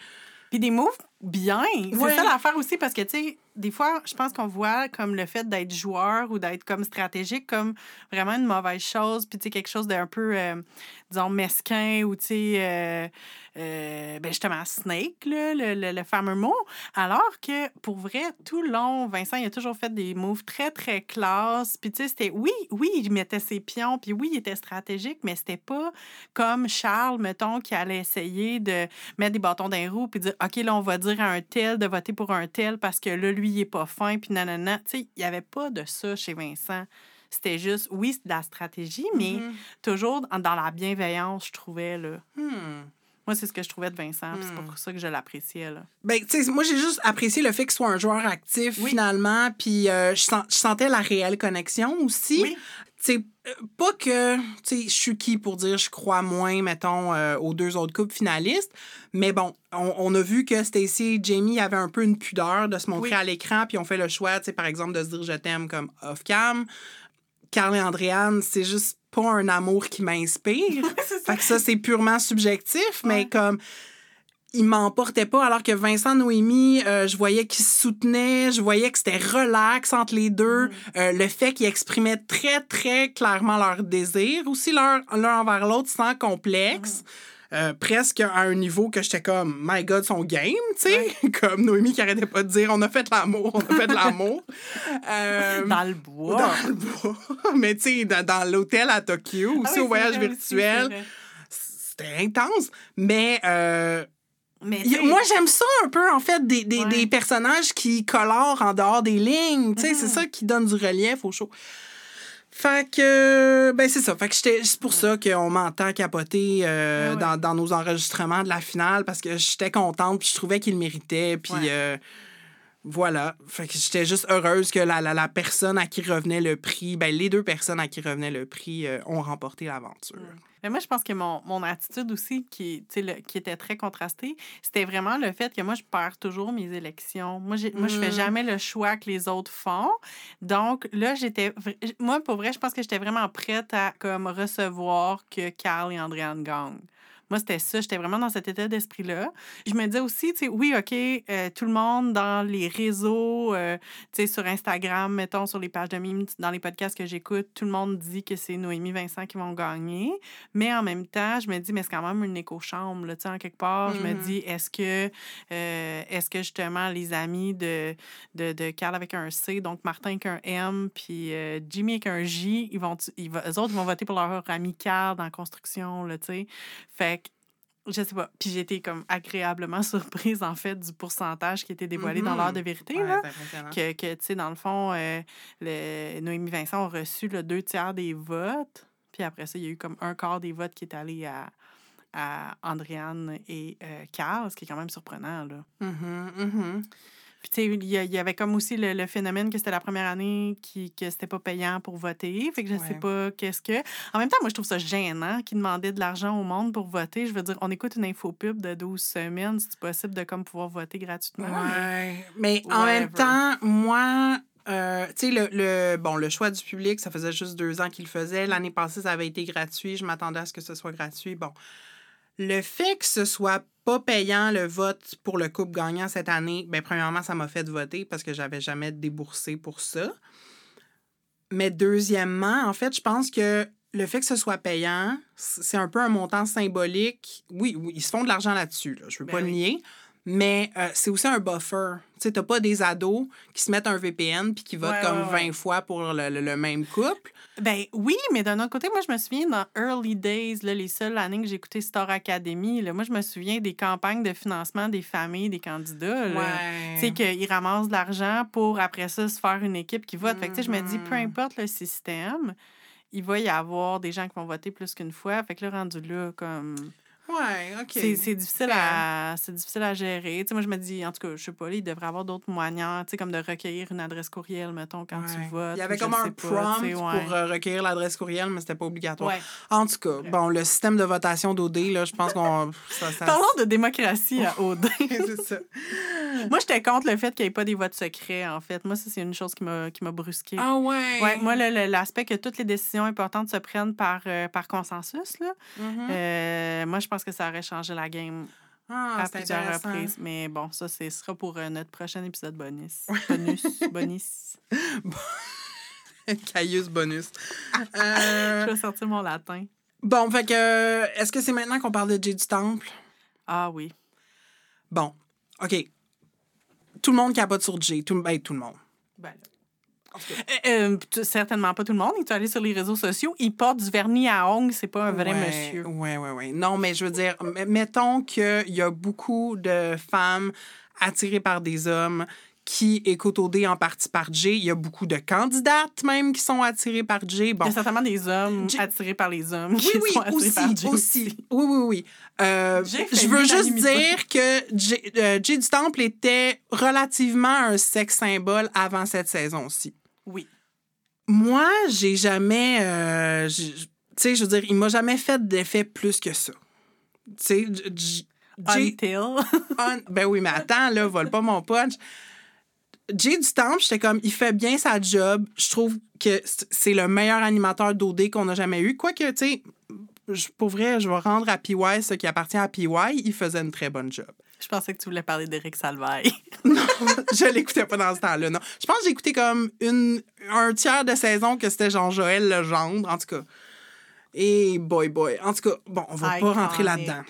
Puis des moves bien. Ouais. C'est ça l'affaire aussi, parce que, tu sais, des fois, je pense qu'on voit comme le fait d'être joueur ou d'être comme stratégique comme vraiment une mauvaise chose, puis, tu sais, quelque chose d'un peu, euh, disons, mesquin ou, tu sais, euh, euh, ben justement, snake, le, le, le fameux mot. Alors que, pour vrai, tout le long, Vincent, il a toujours fait des moves très, très classe. Puis, tu sais, c'était, oui, oui, il mettait ses pions, puis oui, il était stratégique, mais c'était pas comme Charles, mettons, qui allait essayer de mettre des bâtons dans les roues puis dire OK, là, on va dire à un tel de voter pour un tel parce que là, lui, il est pas fin, puis nanana. Tu sais, il n'y avait pas de ça chez Vincent. C'était juste, oui, c'est de la stratégie, mais toujours dans la bienveillance, je trouvais, là. Hmm. Moi, c'est ce que je trouvais de Vincent, c'est pour ça que je l'appréciais. Ben, tu sais, moi, j'ai juste apprécié le fait qu'il soit un joueur actif, Oui. finalement. Puis euh, je, sens- je sentais la réelle connexion aussi. Oui. Tu sais, euh, pas que, tu sais, je suis qui pour dire je crois moins, mettons, euh, aux deux autres couples finalistes. Mais bon, on, on a vu que Stacy et Jamie avaient un peu une pudeur de se montrer Oui. à l'écran, puis on fait le choix, tu sais, par exemple, de se dire je t'aime comme off-cam. Carl et Andréane, c'est juste pas un amour qui m'inspire. fait que ça, c'est purement subjectif, mais Ouais. comme il m'emportait pas, alors que Vincent Noémie, euh, je voyais qu'ils se soutenaient, je voyais que c'était relax entre les deux. Euh, le fait qu'ils exprimaient très, très clairement leur désir, aussi l'un l'un envers l'autre, sans complexe. Euh, presque à un niveau que j'étais comme, my God, son game, tu sais. comme Noémie qui arrêtait pas de dire, on a fait l'amour, on a fait l'amour. Euh, Dans le bois. dans le bois. Mais tu sais, dans, dans l'hôtel à Tokyo, Ah aussi oui, au voyage vrai virtuel, c'était intense. Mais euh, Mais moi, j'aime ça un peu, en fait, des, des, Ouais. des personnages qui colorent en dehors des lignes. Tu sais, c'est Mhm. ça qui donne du relief au show. Fait que, ben c'est ça. Fait que j'étais- c'est pour ça qu'on m'entend capoter euh, Ouais, ouais. Dans, dans nos enregistrements de la finale parce que j'étais contente puis je trouvais qu'il méritait. Puis Ouais. euh, voilà. Fait que j'étais juste heureuse que la, la, la personne à qui revenait le prix, ben les deux personnes à qui revenait le prix euh, ont remporté l'aventure. Mais moi, je pense que mon, mon attitude aussi, qui, le- qui était très contrastée, c'était vraiment le fait que moi, je perds toujours mes élections. Moi, j'ai- moi je fais Mm. jamais le choix que les autres font. Donc, là, j'étais. Moi, pour vrai, je pense que j'étais vraiment prête à comme, recevoir que Carl et Andréane gagnent. Moi, c'était ça. J'étais vraiment dans cet état d'esprit-là. Je me disais aussi, tu sais, oui, OK, euh, tout le monde dans les réseaux, euh, tu sais, sur Instagram, mettons, sur les pages de mimes, dans les podcasts que j'écoute, tout le monde dit que c'est Noémie Vincent qui vont gagner. Mais en même temps, je me dis, mais c'est quand même une écho-chambre, là, tu sais, en quelque part. Je me Mhm. dis, est-ce que, euh, est-ce que justement les amis de, de, de Carl avec un C, donc Martin avec un M, puis Jimmy avec un J, ils vont, ils eux autres ils vont voter pour leur ami Carl dans la construction, là, tu sais. Fait je sais pas. Puis j'ai été comme agréablement surprise, en fait, du pourcentage qui était dévoilé dans Mhm. l'heure de vérité, Ouais, là que, que, tu sais, dans le fond, euh, le, Noémie Vincent a reçu le deux tiers des votes. Puis après ça, il y a eu comme un quart des votes qui est allé à, à Andréane et euh, Carl, ce qui est quand même surprenant, là. Mhm, mhm. Puis, tu sais, il y, avait comme aussi le, le phénomène que c'était la première année qui, que c'était pas payant pour voter. Fait que je sais pas qu'est-ce que. En même temps, moi, je trouve ça gênant qu'ils demandaient de l'argent au monde pour voter. Je veux dire, on écoute une infopub de 12 semaines. C'est possible de comme pouvoir voter gratuitement? Ouais. Mais en même temps, moi, euh, tu sais, le, le, bon, le choix du public, ça faisait juste deux ans qu'il le faisait. L'année passée, ça avait été gratuit. Je m'attendais à ce que ce soit gratuit. Bon. Le fait que ce soit pas payant le vote pour le couple gagnant cette année, ben premièrement, ça m'a fait voter parce que j'avais jamais déboursé pour ça. Mais deuxièmement, en fait, je pense que le fait que ce soit payant, c'est un peu un montant symbolique. Oui, oui ils se font de l'argent là-dessus. Là. Je veux Ben pas le nier. Mais euh, c'est aussi un buffer. Tu sais, t'as pas des ados qui se mettent un VPN puis qui votent Ouais, comme ouais, 20 ouais. fois pour le, le- le même couple. Ben oui, mais d'un autre côté, moi, je me souviens dans Early Days, là, les seules années que j'ai écouté Star Academy, là, moi, je me souviens des campagnes de financement des familles, des candidats. là. Tu sais, qu'ils ramassent de l'argent pour, après ça, se faire une équipe qui vote. Fait que, tu sais, je me dis, peu Mhm. importe le système, il va y avoir des gens qui vont voter plus qu'une fois. Fait que là, rendu là, comme... Ouais, OK. C'est difficile, à, difficile à gérer. Tu sais, moi, je me dis, en tout cas, je sais pas, il devrait y avoir d'autres moyens, tu sais, comme de recueillir une adresse courriel, mettons, quand tu votes. Il y avait comme un prompt ouais. pour euh, recueillir l'adresse courriel, mais c'était pas obligatoire. Ouais. En tout cas, bon, le système de votation d'OD, là, je pense qu'on. ça, Parlons de démocratie à Audin. c'est ça. moi, j'étais contre le fait qu'il n'y ait pas des votes secrets, en fait. Moi, ça, c'est une chose qui m'a qui m'a brusqué. Ah ouais. Ouais, moi, l'aspect que toutes les décisions importantes se prennent par, euh, par consensus, là, Mhm. euh, moi, je pense que ça aurait changé la game Ah, à plusieurs reprises. Mais bon, ça, ce sera pour euh, notre prochain épisode bonus. Bonus, bonus. Cailleuse bonus. Euh, Je vais sortir mon latin. bon, fait que. euh, Est-ce que c'est maintenant qu'on parle de Jay du Temple? Ah oui. Bon, OK. Tout le monde capote sur Jay. Tout, ben, tout le monde. Ben, là. Euh, euh, certainement pas tout le monde. Il est allé sur les réseaux sociaux. Il porte du vernis à ongles. C'est pas un vrai Ouais, monsieur. Oui, oui, oui. Non, mais je veux dire, mettons qu'il y a beaucoup de femmes attirées par des hommes qui écoutent OD en partie par Jay. Il y a beaucoup de candidates même qui sont attirées par Jay. Bon. Il y a certainement des hommes Jay- attirés par les hommes Oui, qui oui, sont attirés aussi, par Jay aussi. Oui, oui, oui. Euh, je veux juste dire que Jay, euh, Jay du Temple était relativement un sexe symbole avant cette saison-ci. Oui. Moi, j'ai jamais. euh, tu sais, je veux dire, il m'a jamais fait d'effet plus que ça. Tu sais, Until. un- Ben oui, mais attends, là, vole pas mon punch. Jay du Temple, j'étais comme, il fait bien sa job. Je trouve que c'est le meilleur animateur d'OD qu'on a jamais eu. Quoique, tu sais, pour vrai, je vais rendre à PY ce qui appartient à PY. Il faisait une très bonne job. Je pensais que tu voulais parler d'Éric Salvaille. non, je l'écoutais pas dans ce temps-là, non. Je pense que j'ai écouté comme une, un tiers de saison que c'était Jean-Joël Legendre, en tout cas. Et boy, boy. En tout cas, bon, on va pas rentrer là-dedans.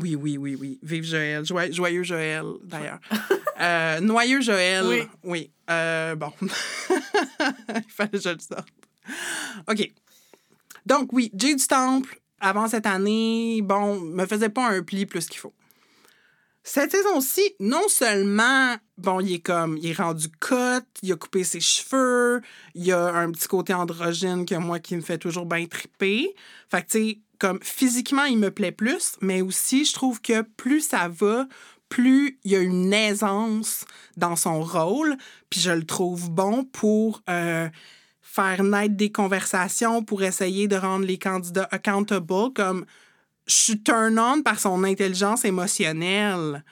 Oui, oui, oui, oui. Vive Joël. Joyeux, joyeux Joël, d'ailleurs. Euh, noyeux Joël. Oui. Oui. Euh, bon. Il fallait que je le sorte. OK. Donc, oui, Jay du Temple, avant cette année, bon, me faisait pas un pli plus qu'il faut. Cette saison-ci, non seulement, bon, il est comme, il est rendu cut, il a coupé ses cheveux, il a un petit côté androgyne que moi qui me fait toujours bien triper. Fait que, comme physiquement, il me plaît plus, mais aussi, je trouve que plus ça va, plus il y a une aisance dans son rôle, puis je le trouve bon pour euh, faire naître des conversations, pour essayer de rendre les candidats accountable, comme je suis turn on par son intelligence émotionnelle.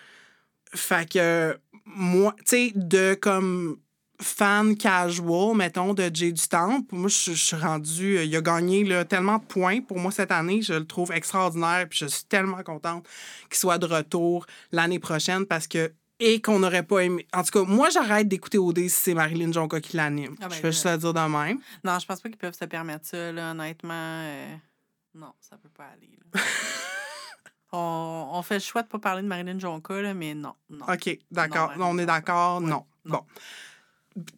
Fait que moi, tu sais, de comme fan casual, mettons, de Jay du Temple, moi, je suis rendu, il a gagné là, tellement de points pour moi cette année, je le trouve extraordinaire, puis je suis tellement contente qu'il soit de retour l'année prochaine parce que et qu'on n'aurait pas aimé. En tout cas, moi, j'arrête d'écouter OD si c'est Marilyn Jonka qui l'anime. Ah ben, je vais juste le dire de même. Non, je pense pas qu'ils peuvent se permettre ça, là, honnêtement. euh, Non, ça peut pas aller. là. on, on fait le choix de pas parler de Marilyn Jonka, là, mais non. non. OK, d'accord. Non, on est d'accord? Non. Bon.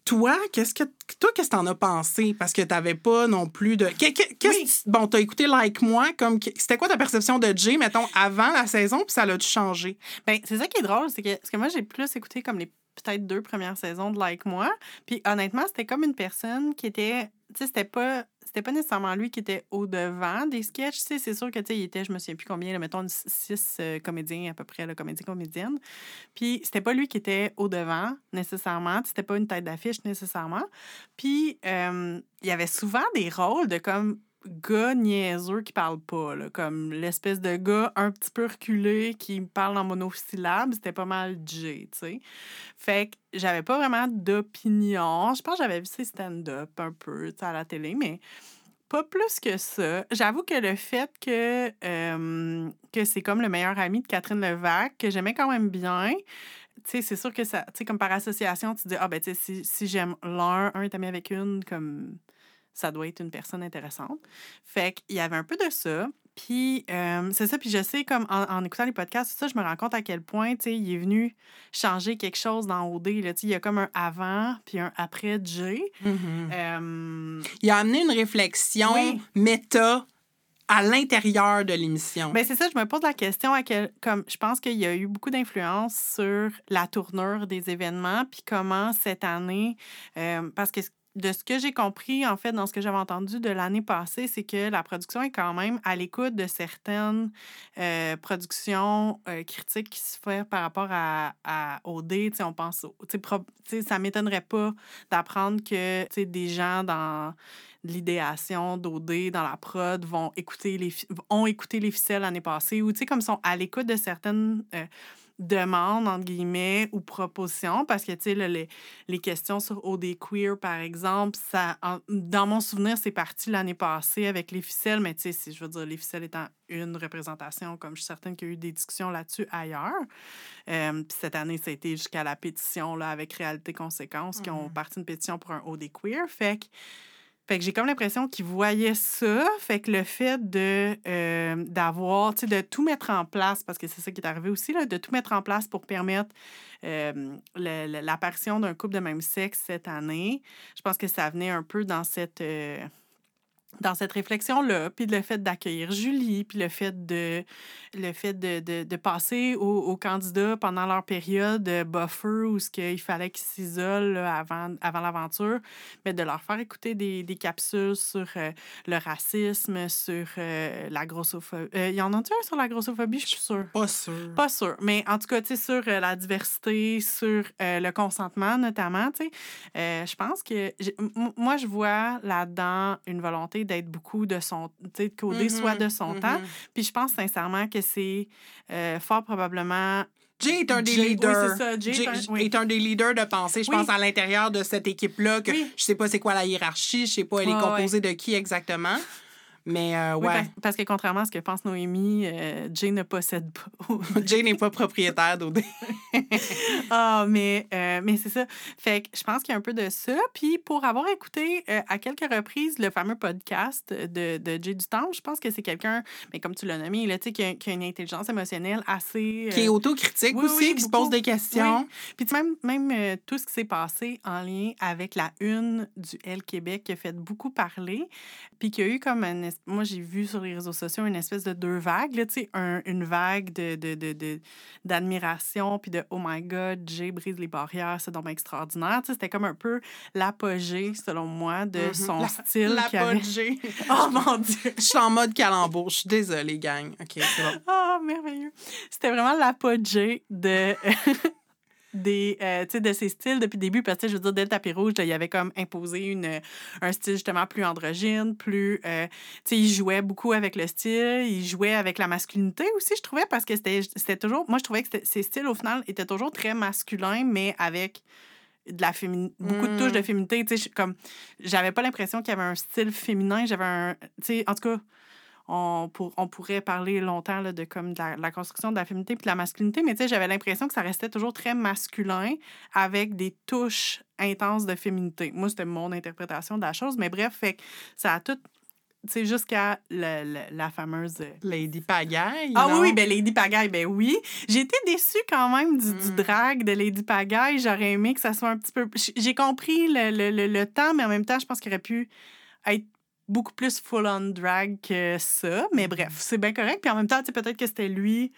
Toi, qu'est-ce que toi qu'est-ce que t'en as pensé? Parce que t'avais pas non plus de qu'est- qu'est- qu'est-ce Oui. bon t'as écouté like moi comme c'était quoi ta perception de Jay mettons avant la saison puis ça l'a tu changé? Ben, c'est ça qui est drôle, c'est que, parce que moi, j'ai plus écouté comme les peut-être deux premières saisons de Like Moi. Puis honnêtement, c'était comme une personne qui était. Tu sais, c'était pas. C'était pas nécessairement lui qui était au-devant des sketchs. C'est sûr que, tu il était, je me souviens plus combien, là, mettons, six euh, comédiens à peu près, là, comédien, comédienne. Puis c'était pas lui qui était au-devant nécessairement. C'était pas une tête d'affiche nécessairement. Puis il y avait souvent des rôles de comme gars niaiseux qui parlent pas, là, comme l'espèce de gars un petit peu reculé qui parle en monosyllabe, c'était pas mal Jay, tu sais. Fait que j'avais pas vraiment d'opinion. Je pense que j'avais vu ses stand-up un peu, à la télé, mais pas plus que ça. J'avoue que le fait que, que c'est comme le meilleur ami de Catherine Levac, que j'aimais quand même bien, tu sais, c'est sûr que ça, tu sais, comme par association, tu dis, ah, ben, tu sais, si, si j'aime l'un, un est ami avec une, comme ça doit être une personne intéressante. Fait qu'il y avait un peu de ça. Puis, euh, c'est ça. Puis, je sais, comme en, en écoutant les podcasts, ça, je me rends compte à quel point, tu sais, il est venu changer quelque chose dans OD. Là. Tu sais, Il y a comme un avant puis un après Jay. Euh, il a amené une réflexion Oui. méta à l'intérieur de l'émission Ben c'est ça, je me pose la question à quel comme je pense qu'il y a eu beaucoup d'influence sur la tournure des événements puis comment cette année euh, parce que de ce que j'ai compris en fait dans ce que j'avais entendu de l'année passée, c'est que la production est quand même à l'écoute de certaines euh, productions euh, critiques qui se font par rapport à, à OD, tu sais on pense au- tu sais pro- tu sais, ça m'étonnerait pas d'apprendre que des gens dans l'idéation d'OD dans la prod vont écouter les ont écouté les ficelles l'année passée ou comme sont à l'écoute de certaines euh, demandes entre guillemets ou propositions parce que tu sais les, les questions sur OD queer par exemple ça en- dans mon souvenir c'est parti l'année passée avec les ficelles mais tu sais si je veux dire les ficelles étant une représentation comme je suis certaine qu'il y a eu des discussions là-dessus ailleurs euh, puis cette année ça a été jusqu'à la pétition là avec réalité conséquences qui ont parti une pétition pour un OD queer. Fait que fait que j'ai comme l'impression qu'ils voyaient ça. Fait que le fait de euh, d'avoir, tu sais, de tout mettre en place, parce que c'est ça qui est arrivé aussi, là, de tout mettre en place pour permettre euh, l'apparition d'un couple de même sexe cette année, je pense que ça venait un peu dans cette. euh, dans cette réflexion-là, puis le fait d'accueillir Julie, puis le fait de, le fait de, de, de passer aux, aux candidats pendant leur période de buffer où ce qu'il fallait qu'ils s'isolent avant, avant l'aventure, mais de leur faire écouter des, des capsules sur euh, le racisme, sur euh, la grossophobie. Il y en a-tu un sur la grossophobie? Je suis sûre. pas sûr Pas sûr. Mais en tout cas, tu sais, sur euh, la diversité, sur euh, le consentement notamment, tu sais, euh, je pense que moi, je vois là-dedans une volonté d'être beaucoup de son, sais, qu'OD soit de son temps. mhm. Puis je pense sincèrement que c'est euh, fort probablement. Jay est un des Jay, leaders. c'est ça, Jay est un- oui. est un des leaders de pensée, je Oui. pense, à l'intérieur de cette équipe-là, que je sais pas c'est quoi la hiérarchie, je sais pas elle est ouais. composée de qui exactement. Mais euh, Oui, ouais, parce, parce que contrairement à ce que pense Noémie, euh, Jay ne possède pas. Jay n'est pas propriétaire d'OD. Ah, mais, euh, mais c'est ça. Fait que je pense qu'il y a un peu de ça. Puis pour avoir écouté à quelques reprises le fameux podcast de, de Jay du Temple, je pense que c'est quelqu'un, mais comme tu l'as nommé, là, qui, a, qui a une intelligence émotionnelle assez. Qui est autocritique oui, aussi, oui, qui se pose des questions. Puis même, même tout ce qui s'est passé en lien avec la une du L Québec qui a fait beaucoup parler, puis qu'il y a eu comme un... Moi, j'ai vu sur les réseaux sociaux une espèce de deux vagues, là, un- une vague de, de, de, de- d'admiration, puis de « Oh my God, Jay brise les barrières, c'est donc extraordinaire ». C'était comme un peu l'apogée, selon moi, de Mhm. son La- style. avait. L'apogée. Oh mon Dieu! Je suis en mode calembour. Je suis désolée, gang. OK, c'est bon. Oh, merveilleux. C'était vraiment l'apogée de. Des, euh, de ses styles depuis le début, parce que, je veux dire, dès le tapis rouge, là, il avait comme imposé une, un style justement plus androgyne, plus... euh, tu sais, il jouait beaucoup avec le style, il jouait avec la masculinité aussi, je trouvais, parce que c'était c'était toujours... Moi, je trouvais que ses styles, au final, étaient toujours très masculins, mais avec de la fémini- beaucoup de touches de Mm. féminité, tu sais, comme... J'avais pas l'impression qu'il y avait un style féminin, j'avais un... Tu sais, en tout cas on, pour, on pourrait parler longtemps là, de, comme, de la, de la construction de la féminité puis de la masculinité, mais j'avais l'impression que ça restait toujours très masculin avec des touches intenses de féminité. Moi, c'était mon interprétation de la chose, mais bref, fait que ça a tout, sais, jusqu'à le- la fameuse... Lady Pagaille. ah oui, non? oui, ben Lady Pagaille, ben oui. J'ai été déçue quand même du, du Mm. drag de Lady Pagaille. J'aurais aimé que ça soit un petit peu... J'ai compris le, le, le, le temps, mais en même temps, je pense qu'il aurait pu être beaucoup plus full-on drag que ça. Mais bref, c'est bien correct. Puis en même temps, peut-être que c'était lui...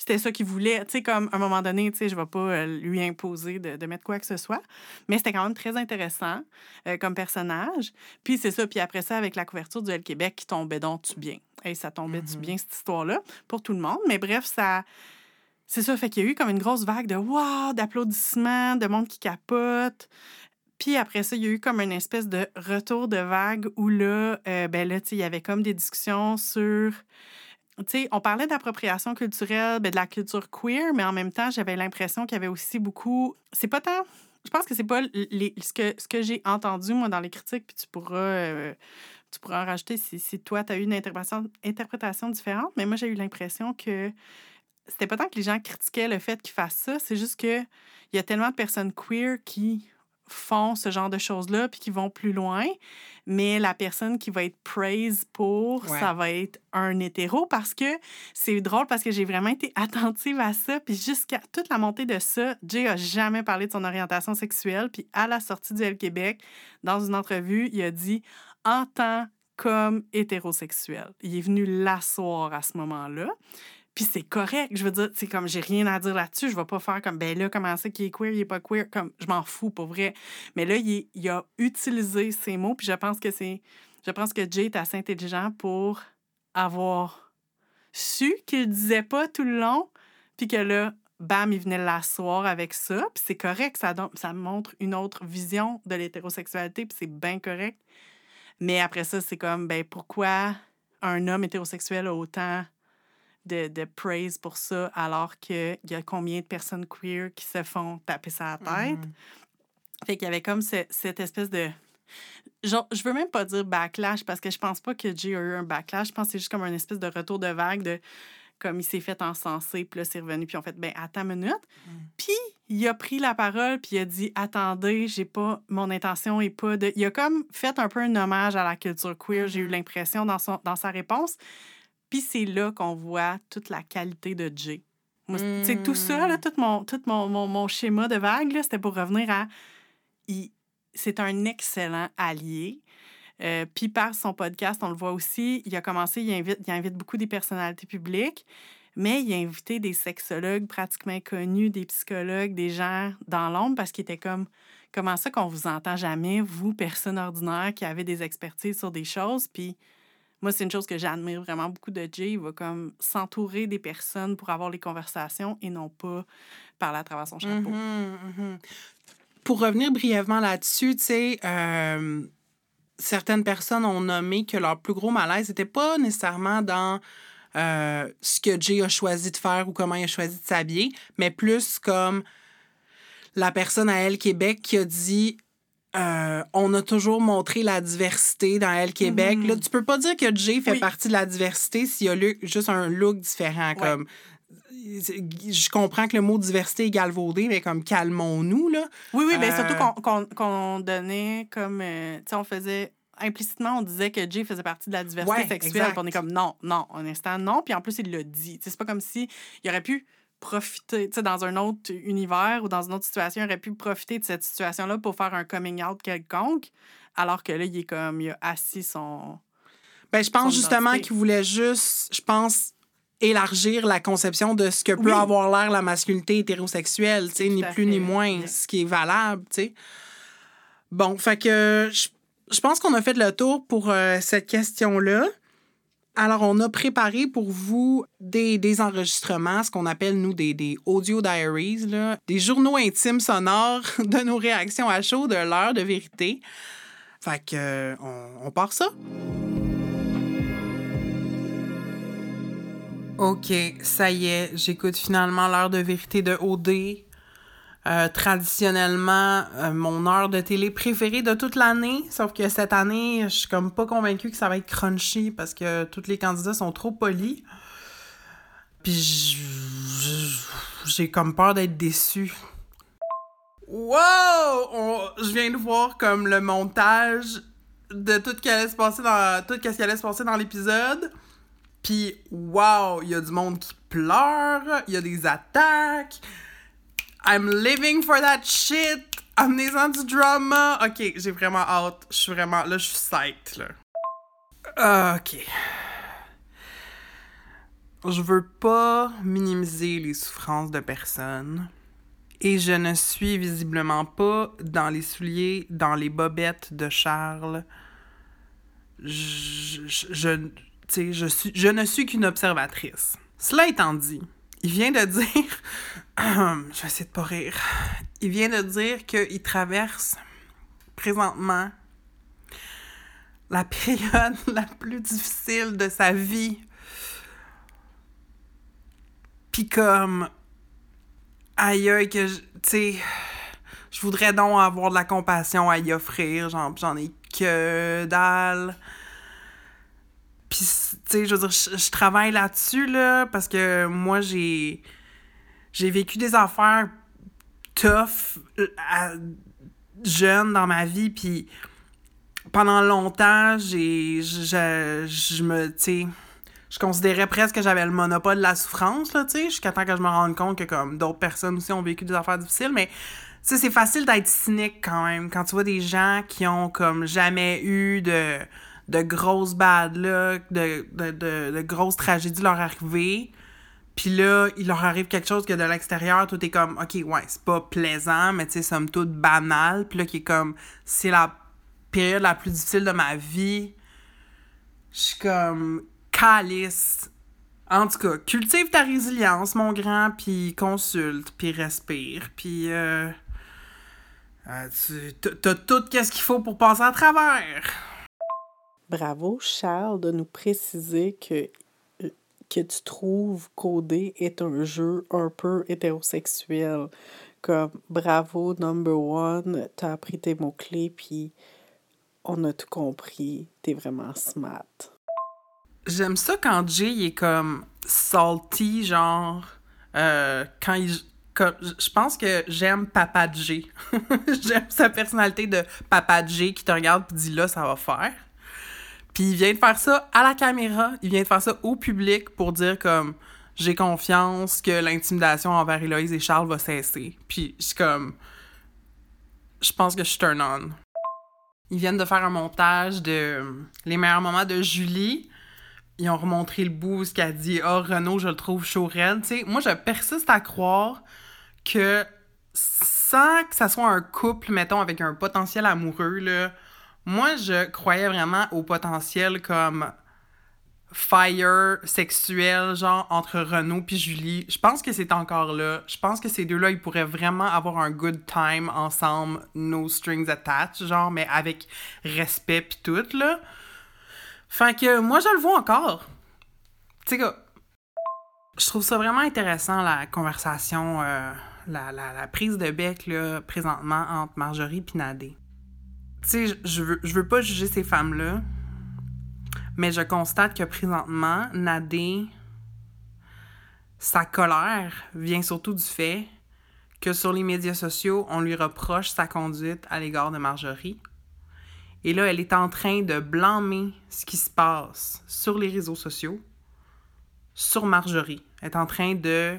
C'était ça qu'il voulait. Tu sais, comme à un moment donné, tu sais, je vais pas euh, lui imposer de, de mettre quoi que ce soit. Mais c'était quand même très intéressant euh, comme personnage. Puis c'est ça. Puis après ça, avec la couverture du L Québec qui tombait donc tu bien. Et ça tombait tu Mhm. bien, cette histoire-là, pour tout le monde. Mais bref, ça. C'est ça, fait qu'il y a eu comme une grosse vague de wow, d'applaudissements, de monde qui capote. Puis après ça, il y a eu comme une espèce de retour de vague où là, euh, ben là, il y avait comme des discussions sur. Sais, on parlait d'appropriation culturelle, ben de la culture queer, mais en même temps, j'avais l'impression qu'il y avait aussi beaucoup. C'est pas tant. Je pense que c'est pas les, ce que, ce que j'ai entendu, moi, dans les critiques, puis tu pourras. euh, tu pourras en rajouter si, si toi, tu as eu une interprétation, interprétation différente, mais moi, j'ai eu l'impression que c'était pas tant que les gens critiquaient le fait qu'ils fassent ça, c'est juste que il y a tellement de personnes queer qui font ce genre de choses-là puis qui vont plus loin, mais la personne qui va être praise pour, Ouais. ça va être un hétéro parce que c'est drôle parce que j'ai vraiment été attentive à ça puis jusqu'à toute la montée de ça, Jay a jamais parlé de son orientation sexuelle puis à la sortie du L Québec, dans une entrevue, il a dit en tant comme hétérosexuel. Il est venu l'asseoir à ce moment-là. Puis c'est correct. Je veux dire, c'est comme, j'ai rien à dire là-dessus. Je vais pas faire comme, ben là, comment ça qu'il est queer, il est pas queer. Comme, je m'en fous, pour vrai. Mais là, il, a utilisé ces mots. Puis je pense que c'est. Je pense que Jay est assez intelligent pour avoir su qu'il disait pas tout le long. Puis que là, bam, il venait l'asseoir avec ça. Puis c'est correct. Ça, ça montre une autre vision de l'hétérosexualité. Puis c'est bien correct. Mais après ça, c'est comme, ben pourquoi un homme hétérosexuel a autant de, de praise pour ça, alors qu'il y a combien de personnes queer qui se font taper sa tête. Mhm. Fait qu'il y avait comme ce- cette espèce de. Genre, je veux même pas dire backlash parce que je pense pas que Jay a eu un backlash. Je pense que c'est juste comme un espèce de retour de vague de comme il s'est fait encenser, puis là, c'est revenu, puis on fait, ben, attends une minute. Mm. Puis, il a pris la parole, puis il a dit, attendez, j'ai pas, mon intention est pas de. Il a comme fait un peu un hommage à la culture queer, j'ai eu l'impression dans, son, dans sa réponse. Puis c'est là qu'on voit toute la qualité de Jay. Moi, tout ça, là, tout mon, tout mon, mon, mon schéma de vague, c'était pour revenir à. il- C'est un excellent allié. Euh, puis par son podcast, on le voit aussi, il a commencé, il invite, il invite beaucoup des personnalités publiques, mais il a invité des sexologues pratiquement connus, des psychologues, des gens dans l'ombre, parce qu'il était comme, comment ça qu'on vous entend jamais, vous, personnes ordinaires qui avez des expertises sur des choses, puis moi, c'est une chose que j'admire vraiment beaucoup de Jay. Il va comme s'entourer des personnes pour avoir les conversations et non pas parler à travers son chapeau. Mhm, mhm. Pour revenir brièvement là-dessus, tu sais, euh, certaines personnes ont nommé que leur plus gros malaise n'était pas nécessairement dans euh, ce que Jay a choisi de faire ou comment il a choisi de s'habiller, mais plus comme la personne à Elle Québec qui a dit euh, on a toujours montré la diversité dans Elle Québec. Mhm. Là, tu peux pas dire que Jay fait Oui. partie de la diversité s'il y a juste un look différent. Comme, je comprends que le mot diversité est galvaudé, mais comme calmons-nous, là. Oui, oui, bien Euh, surtout qu'on donnait comme. euh, tu sais, on faisait. Implicitement, on disait que Jay faisait partie de la diversité Ouais, sexuelle. on est comme non, non, un instant, non. Puis en plus, il l'a dit. Tu sais, C'est pas comme si il aurait pu profiter, tu sais, dans un autre univers ou dans une autre situation, il aurait pu profiter de cette situation-là pour faire un coming out quelconque. Alors que là, il est comme, il a assis son. Ben, je pense justement qu'il voulait juste, je pense, élargir la conception de ce que peut Oui. avoir l'air la masculinité hétérosexuelle, tu sais, ni plus fait. ni moins, ce qui est valable, tu sais. Bon, fait que je, je pense qu'on a fait le tour pour euh, cette question-là. Alors, on a préparé pour vous des, enregistrements, ce qu'on appelle, nous, des, des audio diaries, là, des journaux intimes sonores de nos réactions à chaud de l'heure de vérité. Fait que, euh, on, on part ça. OK, ça y est, j'écoute finalement l'heure de vérité de OD. Euh, traditionnellement, euh, mon heure de télé préférée de toute l'année. Sauf que cette année, je suis comme pas convaincue que ça va être crunchy parce que tous les candidats sont trop polis. Puis j'ai comme peur d'être déçue. Wow! Je viens de voir comme le montage de tout ce qui allait se passer dans tout ce qui allait se passer dans l'épisode. Puis wow, il y a du monde qui pleure, il y a des attaques. I'm living for that shit. Amenez-en du drama. OK, j'ai vraiment hâte. Je suis vraiment là, je suis psyched là. OK. Je veux pas minimiser les souffrances de personne. Et je ne suis visiblement pas dans les souliers, dans les bobettes de Charles. Je, je, je, je, suis, je ne suis qu'une observatrice. Cela étant dit, il vient de dire... je vais essayer de pas rire. Il vient de dire qu'il traverse présentement la période la plus difficile de sa vie. Puis comme aïe que je- tu sais je voudrais donc avoir de la compassion à y offrir j'en ai que dalle puis tu sais je veux dire je, travaille là-dessus là parce que moi j'ai j'ai vécu des affaires tough euh, à- jeune dans ma vie puis pendant longtemps j'ai je, je, je me tu sais je considérais presque que j'avais le monopole de la souffrance, là, tu sais, jusqu'à temps que je me rende compte que, comme, d'autres personnes aussi ont vécu des affaires difficiles, mais, tu sais, c'est facile d'être cynique, quand même, quand tu vois des gens qui ont, comme, jamais eu de, de grosses bad luck, de, de, de, de grosses tragédies leur arriver, puis là, il leur arrive quelque chose que de l'extérieur, tout est comme, OK, ouais, c'est pas plaisant, mais, tu sais, somme toute banal, puis là, qui est comme, c'est la période la plus difficile de ma vie, je suis comme calice. En tout cas, cultive ta résilience, mon grand, puis consulte, puis respire, puis euh, euh, tu t'as- t'as tout qu'est-ce qu'il faut pour passer à travers. Bravo, Charles, de nous préciser que, que tu trouves qu'OD est un jeu un peu hétérosexuel. Comme bravo, number one, t'as appris tes mots-clés, puis on a tout compris. T'es vraiment smart. J'aime ça quand Jay est comme salty, genre euh, quand il. je pense que j'aime Papa Jay. j'aime sa personnalité de Papa Jay qui te regarde et dit là, ça va faire. Puis il vient de faire ça à la caméra, il vient de faire ça au public pour dire comme j'ai confiance que l'intimidation envers Héloïse et Charles va cesser. Puis je suis comme je pense que je suis turn on. Ils viennent de faire un montage de les meilleurs moments de Julie. Ils ont remontré le bout, ce qu'elle dit. Ah, Renaud, je le trouve chaud raide. Tu sais, moi, je persiste à croire que sans que ça soit un couple, mettons, avec un potentiel amoureux, là, moi, je croyais vraiment au potentiel comme fire sexuel, genre, entre Renaud puis Julie. Je pense que c'est encore là. Je pense que ces deux-là, ils pourraient vraiment avoir un good time ensemble, no strings attached, genre, mais avec respect puis tout, là. Fait que moi, je le vois encore. Tu sais, je trouve ça vraiment intéressant, la conversation, euh, la, la, la prise de bec, là, présentement, entre Marjorie et Nadé. Tu sais, je veux, veux pas juger ces femmes-là, mais je constate que présentement, Nadé, sa colère vient surtout du fait que sur les médias sociaux, on lui reproche sa conduite à l'égard de Marjorie. Et là, elle est en train de blâmer ce qui se passe sur les réseaux sociaux sur Marjorie. Elle est en train de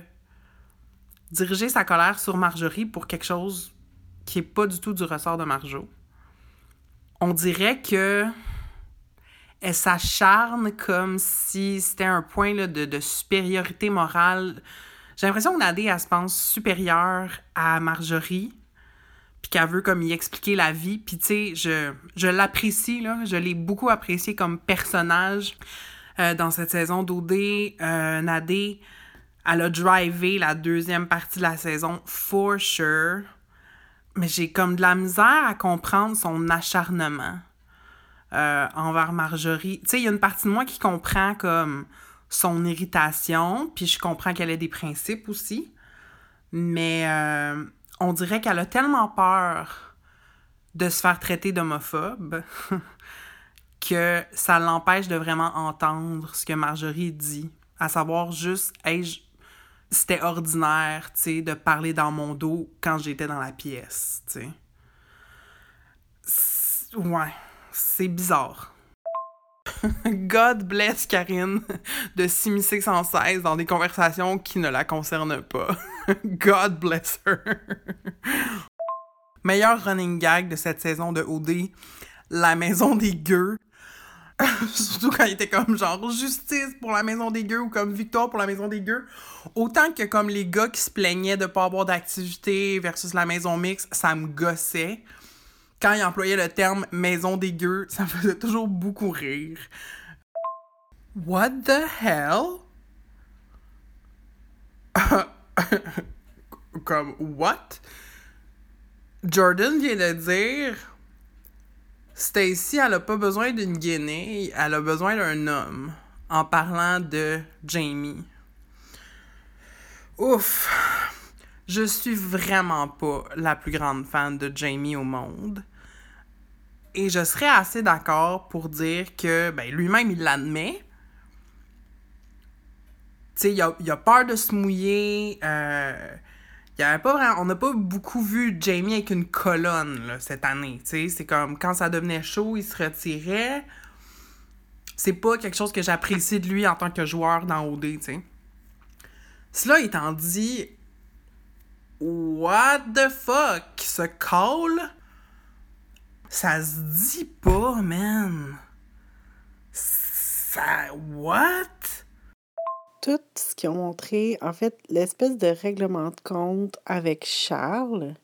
diriger sa colère sur Marjorie pour quelque chose qui n'est pas du tout du ressort de Marjo. On dirait que elle s'acharne comme si c'était un point là, de, de supériorité morale. J'ai l'impression que Nadé, elle se pense supérieure à Marjorie, puis qu'elle veut comme y expliquer la vie. Puis tu sais, je, je l'apprécie, là, je l'ai beaucoup apprécié comme personnage euh, dans cette saison d'OD. Euh, Nadé, elle a drivé la deuxième partie de la saison, for sure. Mais j'ai comme de la misère à comprendre son acharnement euh, envers Marjorie. Tu sais, il y a une partie de moi qui comprend comme son irritation, puis je comprends qu'elle ait des principes aussi. Mais euh, on dirait qu'elle a tellement peur de se faire traiter d'homophobe que ça l'empêche de vraiment entendre ce que Marjorie dit. À savoir juste, hey, c'était ordinaire, tu sais, de parler dans mon dos quand j'étais dans la pièce, tu sais. Ouais c'est bizarre. God bless Karine de s'immiscer sans cesse dans des conversations qui ne la concernent pas. God bless her. Meilleur running gag de cette saison de OD, la maison des gueux. Surtout quand il était comme genre justice pour la maison des gueux ou comme victoire pour la maison des gueux. Autant que comme les gars qui se plaignaient de pas avoir d'activité versus la maison mixte, ça me gossait quand il employait le terme maison dégueu, ça me faisait toujours beaucoup rire. What the hell? Comme, what? Jordan vient de dire Stacy, elle a pas besoin d'une guinée, elle a besoin d'un homme. En parlant de Jamie. Ouf! Je suis vraiment pas la plus grande fan de Jamie au monde. Et je serais assez d'accord pour dire que ben, lui-même, il l'admet. Tu sais, il a, a, peur de se mouiller. Euh, y pas vraiment, on n'a pas beaucoup vu Jamie avec une colonne cette année. C'est comme quand ça devenait chaud, il se retirait. C'est pas quelque chose que j'apprécie de lui en tant que joueur dans OD. sais. Cela étant dit, what the fuck? Ce call ça se dit pas, man. Ça. What? Tout ce qu'ils ont montré, en fait, l'espèce de règlement de compte avec Charles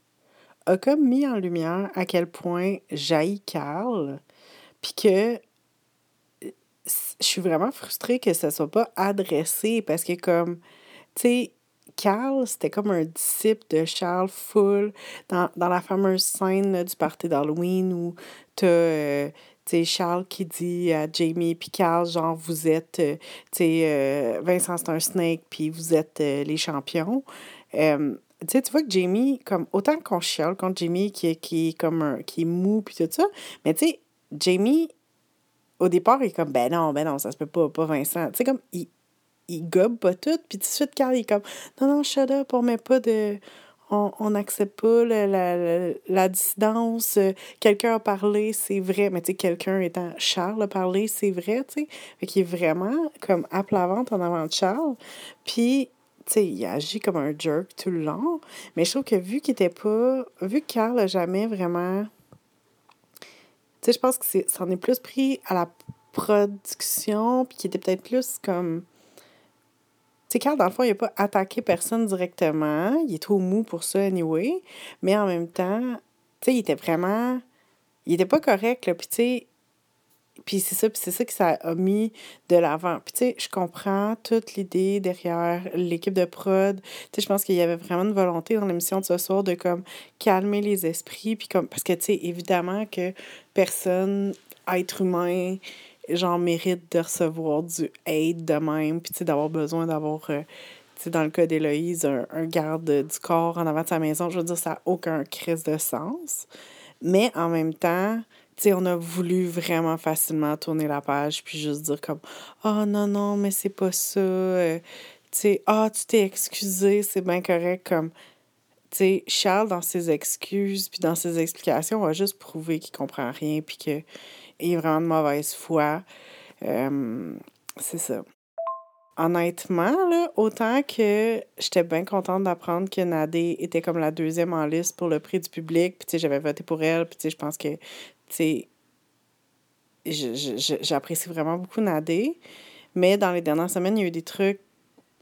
a comme mis en lumière à quel point jaillit Carl, puis que je suis vraiment frustrée que ça soit pas adressé parce que comme tu sais Carl, c'était comme un disciple de Charles Full dans, la fameuse scène du party d'Halloween où tu euh, Charles qui dit à Jamie puis Carl, genre, vous êtes, euh, tu euh, Vincent, c'est un snake, puis vous êtes les champions. tu vois que Jamie, comme, autant qu'on chiale contre Jamie qui, qui, est comme un, qui est mou, puis tout ça, mais tu sais, Jamie, au départ, il est comme, ben non, ben non, ça se peut pas, pas Vincent. Tu sais, comme, il, il gobe pas tout. Puis tout de suite, Carl, il est comme Non, non, shut up, on met pas de. On n'accepte pas la, dissidence. Quelqu'un a parlé, c'est vrai. Mais tu sais, quelqu'un étant Charles a parlé, c'est vrai, tu est vraiment comme à plat en avant de Charles. Puis, tu sais, il agit comme un jerk tout le long. Mais je trouve que vu qu'il était pas. Vu que Carl a jamais vraiment. Tu sais, je pense que c'en est, est plus pris à la production, puis qu'il était peut-être plus comme sais, Carl, dans le fond, il n'a pas attaqué personne directement. Il est trop mou pour ça, anyway. Mais en même temps, tu sais, il était vraiment. Il était pas correct, là. Puis, tu sais. Puis c'est ça, puis c'est ça que ça a mis de l'avant. Puis tu sais, je comprends toute l'idée derrière l'équipe de prod. Tu sais, je pense qu'il y avait vraiment une volonté dans l'émission de ce soir de comme calmer les esprits. Puis comme, parce que tu sais, évidemment que personne, être humain, genre, mérite de recevoir du hate de même, puis, d'avoir besoin d'avoir, euh, dans le cas d'Héloïse, un, un, garde du corps en avant de sa maison. Je veux dire, ça n'a aucun crise de sens. Mais en même temps, tu sais, on a voulu vraiment facilement tourner la page puis juste dire comme « Oh non, non, mais c'est pas ça. Euh, tu sais, ah, tu t'es excusé, c'est bien correct. » Comme, tu sais, Charles, dans ses excuses puis dans ses explications, va juste prouver qu'il comprend rien puis qu'il est vraiment de mauvaise foi. Euh, c'est ça. Honnêtement, là, autant que j'étais bien contente d'apprendre que Nadé était comme la deuxième en liste pour le prix du public, puis j'avais voté pour elle, puis je pense que, j'apprécie vraiment beaucoup Nadé. Mais dans les dernières semaines, il y a eu des trucs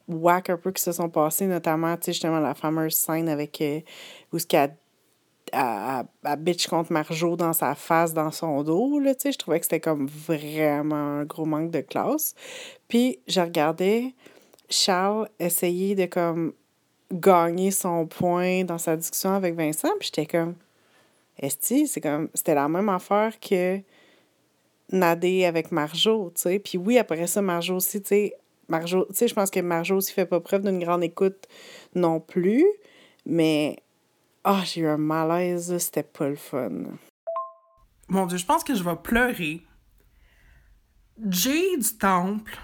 whack un peu qui se sont passés, notamment, justement, la fameuse scène avec euh, où ce qu'elle à, à, bitch contre Marjo dans sa face, dans son dos, là. Je trouvais que c'était comme vraiment un gros manque de classe. Puis, je regardais Charles essayer de, comme, gagner son point dans sa discussion avec Vincent, puis j'étais comme... Esti, c'est comme... C'était la même affaire que Nadé avec Marjo, tu sais. Puis oui, après ça, Marjo aussi, tu sais... Marjo, tu sais, je pense que Marjo aussi fait pas preuve d'une grande écoute non plus, mais ah, j'ai eu un malaise, c'était pas le fun. Mon Dieu, je pense que je vais pleurer. Jay du Temple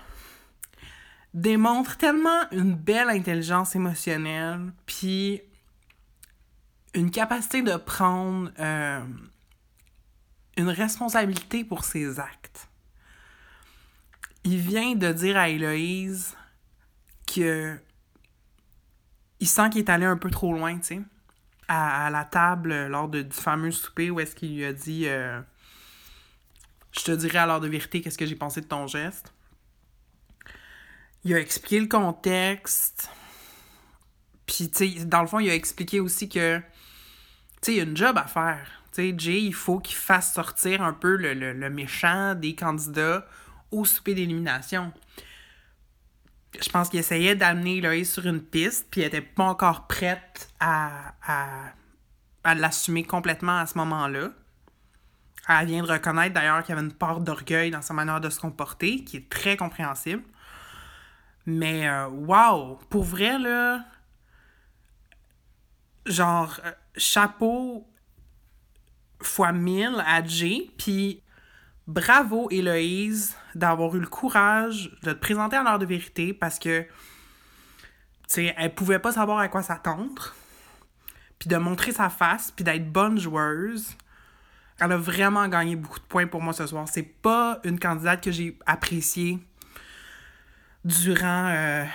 démontre tellement une belle intelligence émotionnelle, puis une capacité de prendre euh, une responsabilité pour ses actes. Il vient de dire à Héloïse que il sent qu'il est allé un peu trop loin, tu sais à, la table lors du fameux souper où est-ce qu'il lui a dit euh, Je te dirai à l'heure de vérité qu'est-ce que j'ai pensé de ton geste. Il a expliqué le contexte. Puis, tu sais, dans le fond, il a expliqué aussi que, tu sais, il y a une job à faire. Tu sais, Jay, il faut qu'il fasse sortir un peu le, le méchant des candidats au souper d'élimination je pense qu'il essayait d'amener Eloïse sur une piste, puis elle était pas encore prête à, l'assumer complètement à ce moment-là. Elle vient de reconnaître d'ailleurs qu'il y avait une part d'orgueil dans sa manière de se comporter, qui est très compréhensible. Mais, euh, wow! Pour vrai, là, genre, euh, chapeau fois mille à Jay, puis bravo Héloïse d'avoir eu le courage de te présenter à l'heure de vérité parce que, tu sais, elle pouvait pas savoir à quoi s'attendre, puis de montrer sa face, puis d'être bonne joueuse. Elle a vraiment gagné beaucoup de points pour moi ce soir. C'est pas une candidate que j'ai appréciée durant euh,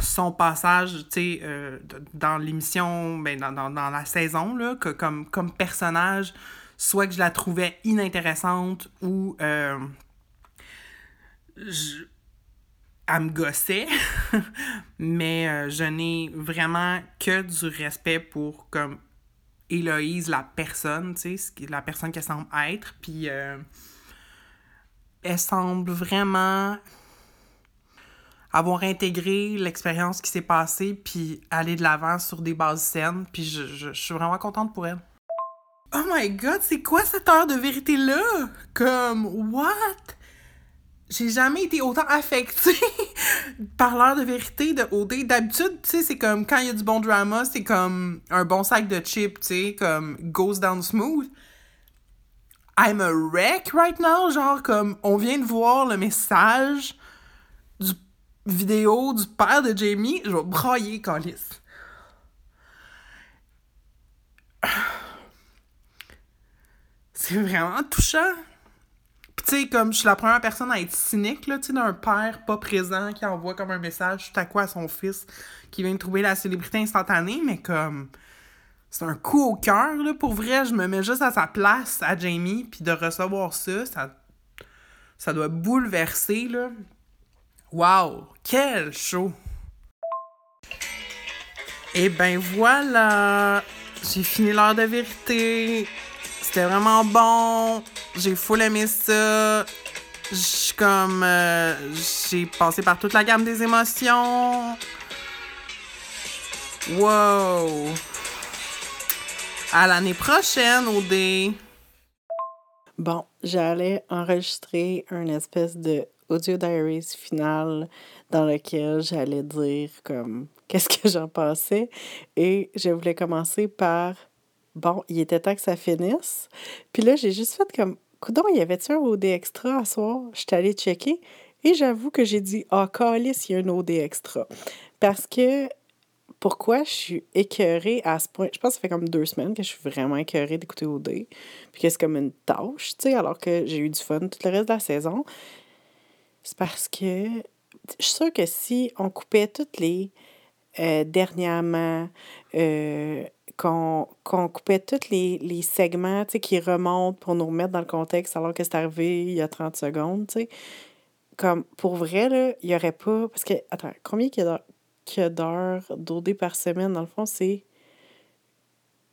son passage, euh, dans l'émission, ben, dans, la saison, là, que, comme, comme personnage soit que je la trouvais inintéressante ou euh, je, elle me gossait, mais euh, je n'ai vraiment que du respect pour comme Héloïse, la personne, tu sais, la personne qu'elle semble être, puis euh, elle semble vraiment avoir intégré l'expérience qui s'est passée, puis aller de l'avant sur des bases saines, puis je, je suis vraiment contente pour elle. Oh my god, c'est quoi cette heure de vérité-là? Comme, what? J'ai jamais été autant affectée par l'heure de vérité de OD. D'habitude, tu sais, c'est comme quand il y a du bon drama, c'est comme un bon sac de chips, tu sais, comme goes down smooth. I'm a wreck right now, genre comme on vient de voir le message du vidéo du père de Jamie, je vais brailler, Calis. c'est vraiment touchant. Tu sais, comme je suis la première personne à être cynique, là, tu sais, d'un père pas présent qui envoie comme un message tout à quoi à son fils qui vient de trouver la célébrité instantanée, mais comme c'est un coup au cœur, là, pour vrai, je me mets juste à sa place, à Jamie, puis de recevoir ça, ça, ça doit bouleverser, là. Wow! Quel show! Et ben voilà! J'ai fini l'heure de vérité. C'était vraiment bon. J'ai full aimé ça. J'ai comme. Euh, j'ai passé par toute la gamme des émotions. Wow! À l'année prochaine, OD! Bon, j'allais enregistrer un espèce de audio diaries final dans lequel j'allais dire comme qu'est-ce que j'en pensais et je voulais commencer par bon, il était temps que ça finisse. Puis là, j'ai juste fait comme, coudon, y avait-tu un OD extra à soir? J'étais allée checker et j'avoue que j'ai dit, ah, calice, il y a un OD extra. Parce que, pourquoi je suis écœurée à ce point? Je pense que ça fait comme deux semaines que je suis vraiment écœurée d'écouter OD. Puis que c'est comme une tâche, tu sais, alors que j'ai eu du fun tout le reste de la saison. C'est parce que je suis sûre que si on coupait toutes les euh, dernièrement, euh, qu'on coupait tous les, les segments qui remontent pour nous remettre dans le contexte alors que c'est arrivé il y a 30 secondes. Comme, pour vrai, il n'y aurait pas... Parce que, attends, combien y a d'heures d'OD par semaine? Dans le fond, c'est...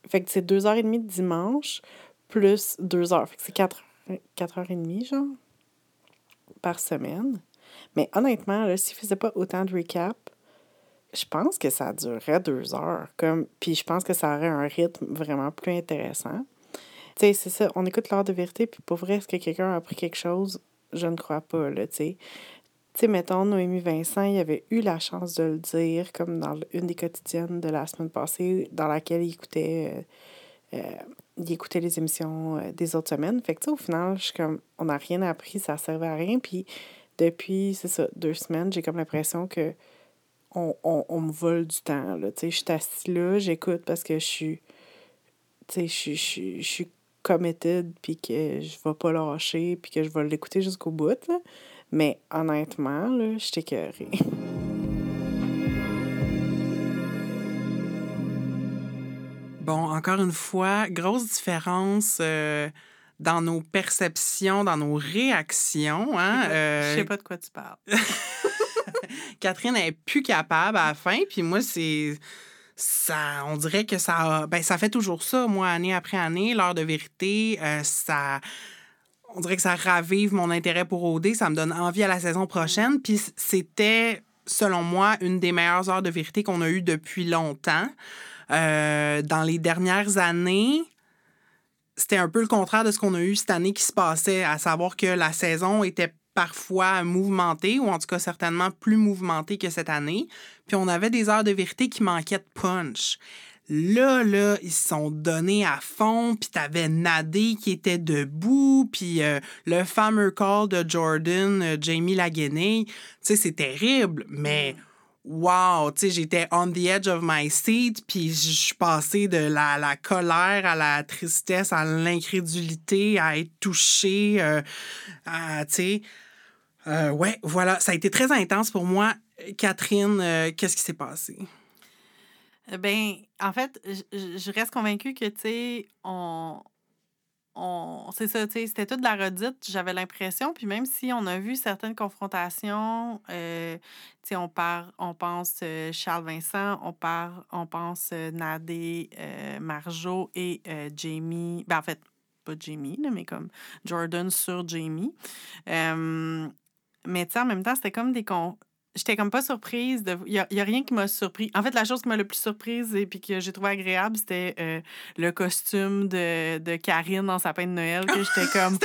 Fait que c'est deux heures et demie de dimanche plus deux heures. Fait que c'est quatre, quatre heures et demie, genre, par semaine. Mais honnêtement, s'il ne faisait pas autant de recap, je pense que ça durerait deux heures. Comme, puis je pense que ça aurait un rythme vraiment plus intéressant. Tu sais, c'est ça, on écoute l'heure de vérité, puis pour vrai, est-ce que quelqu'un a appris quelque chose? Je ne crois pas, là, tu sais. Tu sais, mettons, Noémie Vincent, il avait eu la chance de le dire, comme dans une des quotidiennes de la semaine passée, dans laquelle il écoutait, euh, euh, il écoutait les émissions euh, des autres semaines. Fait que, tu sais, au final, je suis comme, on n'a rien appris, ça servait à rien. Puis depuis, c'est ça, deux semaines, j'ai comme l'impression que on, on, on, me vole du temps. Là. Je suis assise là, j'écoute parce que je suis. Je suis, je, je committed, puis que je vais pas lâcher, puis que je vais l'écouter jusqu'au bout. Là. Mais honnêtement, là, je suis écœurée. Bon, encore une fois, grosse différence euh, dans nos perceptions, dans nos réactions. Hein? Je euh, sais pas de quoi tu parles. Catherine n'est plus capable à la fin, puis moi, c'est. Ça, on dirait que ça, ben, ça fait toujours ça, moi, année après année, l'heure de vérité, euh, ça, on dirait que ça ravive mon intérêt pour OD, ça me donne envie à la saison prochaine, puis c'était, selon moi, une des meilleures heures de vérité qu'on a eues depuis longtemps. Euh, dans les dernières années, c'était un peu le contraire de ce qu'on a eu cette année qui se passait, à savoir que la saison était parfois mouvementée, ou en tout cas certainement plus mouvementée que cette année. Puis on avait des heures de vérité qui manquaient de punch. Là, là, ils se sont donnés à fond, puis t'avais Nadé qui était debout, puis euh, le fameux call de Jordan, euh, Jamie Laguenay. Tu sais, c'est terrible, mais wow, tu sais, j'étais on the edge of my seat, puis je suis passée de la, la, colère à la tristesse, à l'incrédulité, à être touchée, euh, tu sais. Euh, ouais, voilà, ça a été très intense pour moi. Catherine, euh, qu'est-ce qui s'est passé? Ben, en fait, je reste convaincue que, tu sais, on, c'est ça, c'était toute la redite, j'avais l'impression. Puis même si on a vu certaines confrontations, euh, tu sais, on, on pense euh, Charles Vincent, on, part, on pense euh, Nadé, Marjo et Jamie. Ben, en fait, pas Jamie, mais comme Jordan sur Jamie. Mais tu sais, en même temps, c'était comme des, con j'étais comme pas surprise. Il n'y a, rien qui m'a surpris. En fait, la chose qui m'a le plus surprise et puis que j'ai trouvé agréable, c'était euh, le costume de, de, Karine dans sa peine de Noël. que j'étais comme.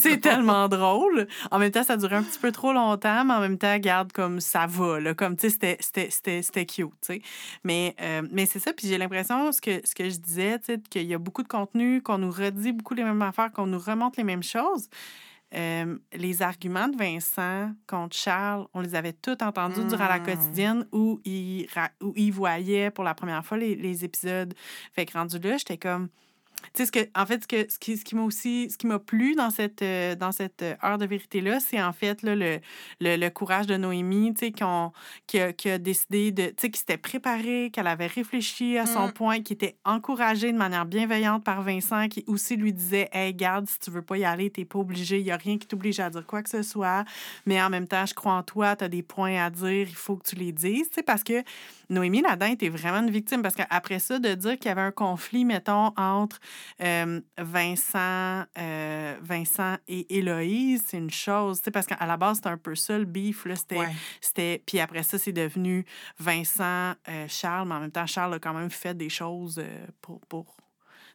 C'est tellement, drôle. En même temps, ça durait un petit peu trop longtemps, mais en même temps, garde comme ça va. Là, comme, tu sais, c'était cute, tu sais. Mais, euh, mais c'est ça. Puis j'ai l'impression, ce que, ce que je disais, tu sais, qu'il y a beaucoup de contenu, qu'on nous redit beaucoup les mêmes affaires, qu'on nous remonte les mêmes choses. Euh, les arguments de Vincent contre Charles, on les avait tous entendus durant la mmh. quotidienne où il, où il voyait pour la première fois les, les épisodes. Fait que rendu là, j'étais comme tu sais, ce que, en fait, ce, que, ce qui, ce qui m'a aussi, ce qui m'a plu dans cette, euh, dans cette euh, heure de vérité-là, c'est en fait là, le, le, le, courage de Noémie, tu sais, qui, a, qui a décidé de, tu sais, qui s'était préparée, qu'elle avait réfléchi à son mmh. point, qui était encouragée de manière bienveillante par Vincent, qui aussi lui disait, hey, garde, si tu veux pas y aller, t'es pas obligé, il y a rien qui t'oblige à dire quoi que ce soit, mais en même temps, je crois en toi, tu as des points à dire, il faut que tu les dises, tu sais, parce que Noémie là était vraiment une victime parce qu'après ça, de dire qu'il y avait un conflit, mettons, entre euh, Vincent, euh, Vincent et Héloïse, c'est une chose, parce qu'à la base, c'était un peu ça le beef. C'était, Puis après ça, c'est devenu Vincent, euh, Charles, mais en même temps, Charles a quand même fait des choses pour. pour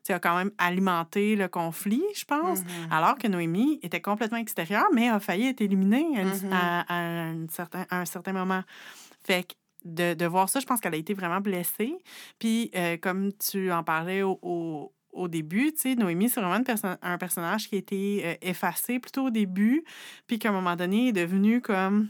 a quand même alimenté le conflit, je pense, mm-hmm. alors que Noémie était complètement extérieure, mais a failli être éliminée à, mm-hmm. un, certain, à un certain moment. Fait que de, de voir ça, je pense qu'elle a été vraiment blessée. Puis, euh, comme tu en parlais au, au, au début, tu sais, Noémie, c'est vraiment un personnage qui a été euh, effacé plutôt au début, puis qu'à un moment donné est devenu comme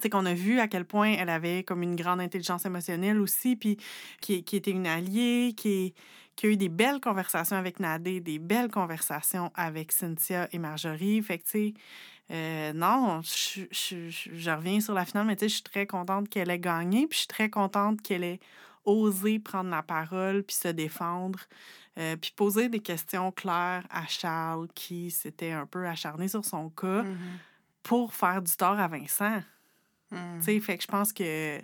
sais, qu'on a vu à quel point elle avait comme une grande intelligence émotionnelle aussi, puis qui, qui était une alliée, qui, qui a eu des belles conversations avec Nadé, des belles conversations avec Cynthia et Marjorie. Fait que, tu sais, euh, non, je, je reviens sur la finale, mais tu sais, je suis très contente qu'elle ait gagné, puis je suis très contente qu'elle ait osé prendre la parole, puis se défendre, euh, puis poser des questions claires à Charles, qui s'était un peu acharné sur son cas, Mhm. pour faire du tort à Vincent. Tu sais, fait que je pense que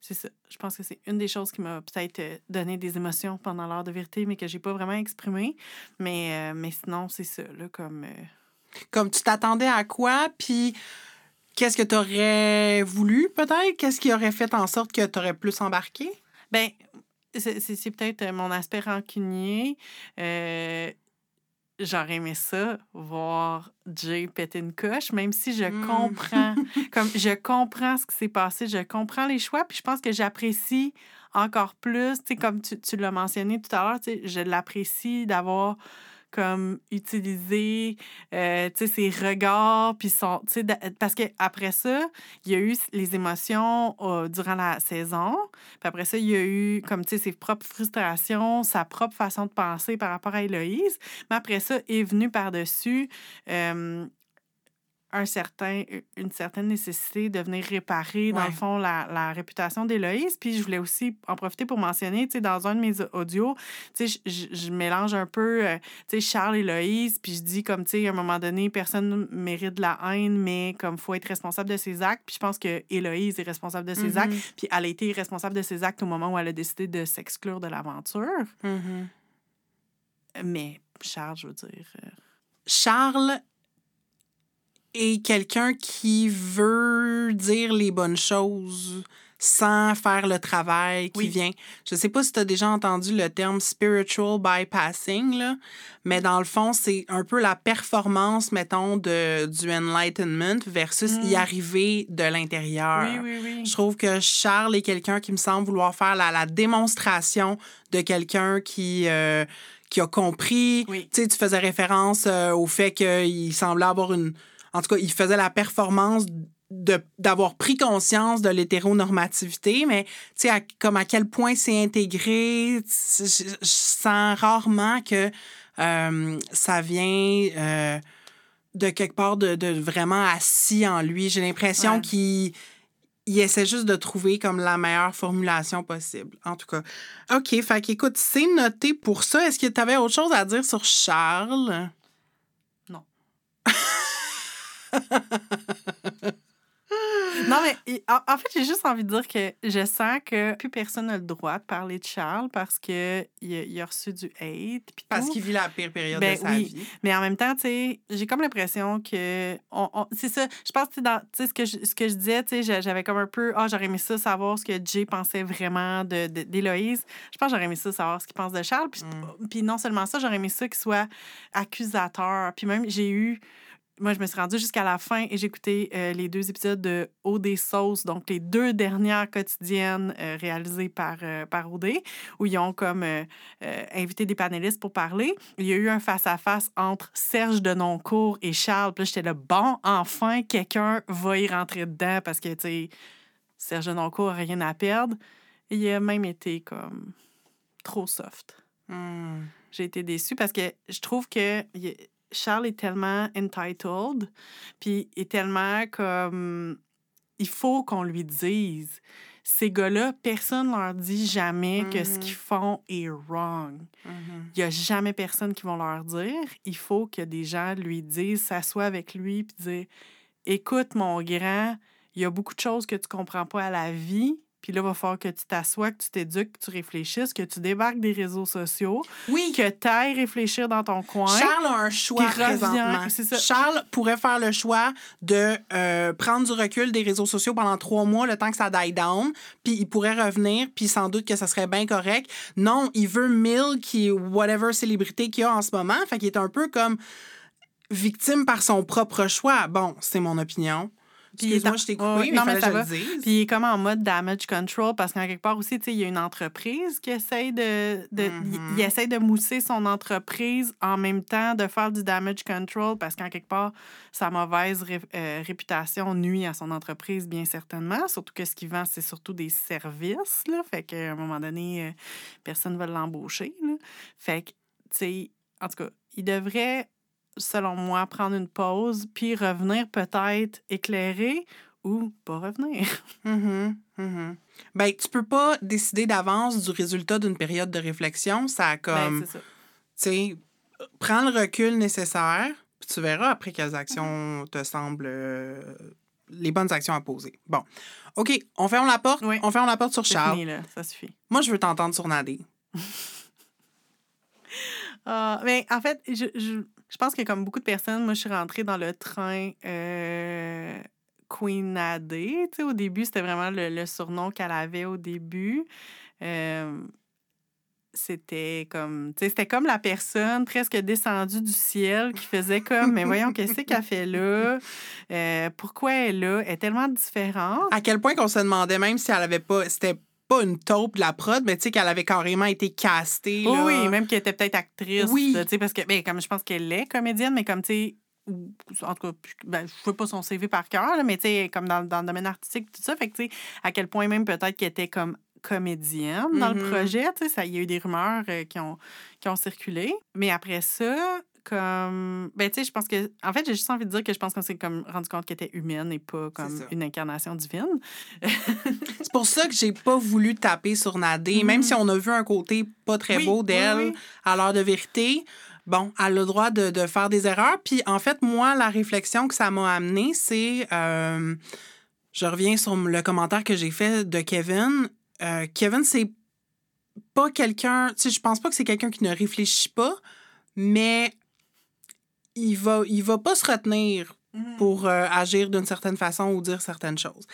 c'est ça. Je pense que c'est une des choses qui m'a peut-être euh, donné des émotions pendant l'heure de vérité, mais que j'ai pas vraiment exprimé. Mais, euh, mais sinon, c'est ça, là, comme. euh, Comme tu t'attendais à quoi, puis qu'est-ce que tu aurais voulu, peut-être? Qu'est-ce qui aurait fait en sorte que tu aurais plus embarqué? Ben, c'est c'est- c'est peut-être euh, mon aspect rancunier. Euh, J'aurais aimé ça, voir Jay péter une coche, même si je Mm. comprends, comme je comprends ce qui s'est passé, je comprends les choix, puis je pense que j'apprécie encore plus, tu sais, comme tu, tu l'as mentionné tout à l'heure, je l'apprécie d'avoir comme utilisé, euh, ses regards, puis son, parce que après ça, il y a eu les émotions euh, durant la saison, puis après ça, il y a eu, comme, ses propres frustrations, sa propre façon de penser par rapport à Héloïse, mais après ça, est venu par-dessus euh, un certain, une certaine nécessité de venir réparer, dans le fond, la, la réputation d'Héloïse. Puis je voulais aussi en profiter pour mentionner, tu sais, dans un de mes audios, tu sais, je- mélange un peu, euh, tu sais, Charles et Héloïse, puis je dis comme, tu sais, à un moment donné, personne ne mérite de la haine, mais comme, faut être responsable de ses actes. Puis je pense que Héloïse est responsable de ses Mhm. actes, puis elle a été responsable de ses actes au moment où elle a décidé de s'exclure de l'aventure. Mhm. Mais Charles, je veux dire... euh, Charles est quelqu'un qui veut dire les bonnes choses sans faire le travail qui Oui. vient. Je sais pas si tu as déjà entendu le terme spiritual bypassing, là, mais dans le fond, c'est un peu la performance, mettons, de, du enlightenment versus y Mm. arriver de l'intérieur. Oui, oui, oui. Je trouve que Charles est quelqu'un qui me semble vouloir faire la, la démonstration de quelqu'un qui, euh, qui a compris. Tu sais, tu faisais référence euh, au fait qu'il semblait avoir une. En tout cas, il faisait la performance d'avoir pris conscience de l'hétéronormativité, mais tu sais, comme à quel point c'est intégré, je, je sens rarement que euh, ça vient euh, de quelque part de, de vraiment assis en lui. J'ai l'impression Ouais. qu'il il essaie juste de trouver comme la meilleure formulation possible. En tout cas. OK, fait qu'écoute, c'est noté pour ça. Est-ce que tu avais autre chose à dire sur Charles? Non. Non, mais en, fait, j'ai juste envie de dire que je sens que plus personne n'a le droit de parler de Charles parce qu'il a, il a reçu du hate. Parce qu'il vit la pire période Ben de sa oui. vie. Mais en même temps, tu sais, j'ai comme l'impression que. On, on- c'est ça. Je pense que dans- ce que je, ce que je disais, tu sais, j'a- j'avais comme un peu. Ah, j'aurais aimé ça savoir ce que Jay pensait vraiment de, de- d'Héloïse. Je pense que j'aurais aimé ça savoir ce qu'il pense de Charles. Puis, Mm. puis non seulement ça, j'aurais aimé ça qu'il soit accusateur. Puis même, j'ai eu. Moi, je me suis rendue jusqu'à la fin et j'ai écouté euh, les deux épisodes de OD Sauce, donc les deux dernières quotidiennes euh, réalisées par, euh, par OD, où ils ont comme euh, invité des panélistes pour parler. Il y a eu un face-à-face entre Serge Denoncourt et Charles. Puis là, j'étais là, bon, enfin, quelqu'un va y rentrer dedans parce que, tu sais, Serge Denoncourt n'a rien à perdre. Il a même été comme trop soft Hmm. j'ai été déçue parce que je trouve que Charles est tellement entitled, puis est tellement comme il faut qu'on lui dise. Ces gars-là, personne leur dit jamais que ce qu'ils font est wrong. Mhm. Il n'y a jamais personne qui vont leur dire. Il faut que des gens lui disent, s'assoient avec lui, puis dire Écoute, mon grand, il y a beaucoup de choses que tu comprends pas à la vie. Puis là, il va falloir que tu t'assoies, que tu t'éduques, que tu réfléchisses, que tu débarques des réseaux sociaux, Oui, que tu ailles réfléchir dans ton coin. Charles a un choix présentement. ça. Charles pourrait faire le choix de euh, prendre du recul des réseaux sociaux pendant trois mois, le temps que ça die down, puis il pourrait revenir, puis sans doute que ça serait bien correct. Non, il veut Mill, qui est whatever célébrité qu'il y a en ce moment, fait qu'il est un peu comme victime par son propre choix. Bon, c'est mon opinion. Puis je t'ai coupé, mais non, mais fallait ça que va. je le dise. Puis il est comme en mode damage control parce qu'en quelque part aussi, tu sais, il y a une entreprise qui essaye de. de il- Mhm. il, essaye de mousser son entreprise en même temps de faire du damage control parce qu'en quelque part, sa mauvaise ré- euh, réputation nuit à son entreprise, bien certainement. Surtout que ce qu'il vend, c'est surtout des services. Là. Fait qu'à un moment donné, euh, personne ne va l'embaucher. là. Fait que, tu sais, en tout cas, il devrait, selon moi, prendre une pause puis revenir peut-être éclairé ou pas revenir. Mhm, mhm. Ben, tu peux pas décider d'avance du résultat d'une période de réflexion. Ça a Ben, comme, tu c'est ça. sais, prends le recul nécessaire, puis tu verras après quelles actions te semblent euh, les bonnes actions à poser. Bon. OK, on ferme la porte. Oui. On ferme la porte sur C'est Charles. fini, là. Ça suffit. Moi, je veux t'entendre sur Nadé. Ah, mais en fait, je, je, je pense que comme beaucoup de personnes, moi, je suis rentrée dans le train euh, Queen sais, au début, c'était vraiment le, surnom qu'elle avait au début. Euh, c'était comme, c'était comme la personne presque descendue du ciel qui faisait comme, mais voyons, qu'est-ce qu'elle fait là? Euh, pourquoi elle est là? Elle est tellement différente. À quel point qu'on se demandait même si elle avait pas. C'était pas une taupe de la prod, mais tu sais qu'elle avait carrément été castée. Oui, là. oui, même qu'elle était peut-être actrice. Oui. tu sais, parce que, ben, comme je pense qu'elle est comédienne, mais comme, tu sais, en tout cas, ben, je ne sais pas son CV par cœur, là, mais tu sais, comme dans, dans le domaine artistique, tout ça, fait que, tu sais, à quel point même peut-être qu'elle était comme comédienne dans le Mhm. projet, tu sais, ça, il y a eu des rumeurs euh, qui, ont, qui ont circulé. Mais après ça, comme, ben, tu sais, je pense que, en fait, j'ai juste envie de dire que je pense qu'on s'est comme rendu compte qu'elle était humaine et pas comme une incarnation divine. C'est pour ça que j'ai pas voulu taper sur Nadé, même si on a vu un côté pas très. Oui, beau d'elle oui. à l'heure de vérité. Bon, elle a le droit de, de faire des erreurs. Puis en fait, moi, la réflexion que ça m'a amené, c'est. euh, je reviens sur le commentaire que j'ai fait de Kevin. Euh, Kevin, c'est pas quelqu'un. Tu sais, je pense pas que c'est quelqu'un qui ne réfléchit pas, mais il va, il va pas se retenir pour euh, agir d'une certaine façon ou dire certaines choses.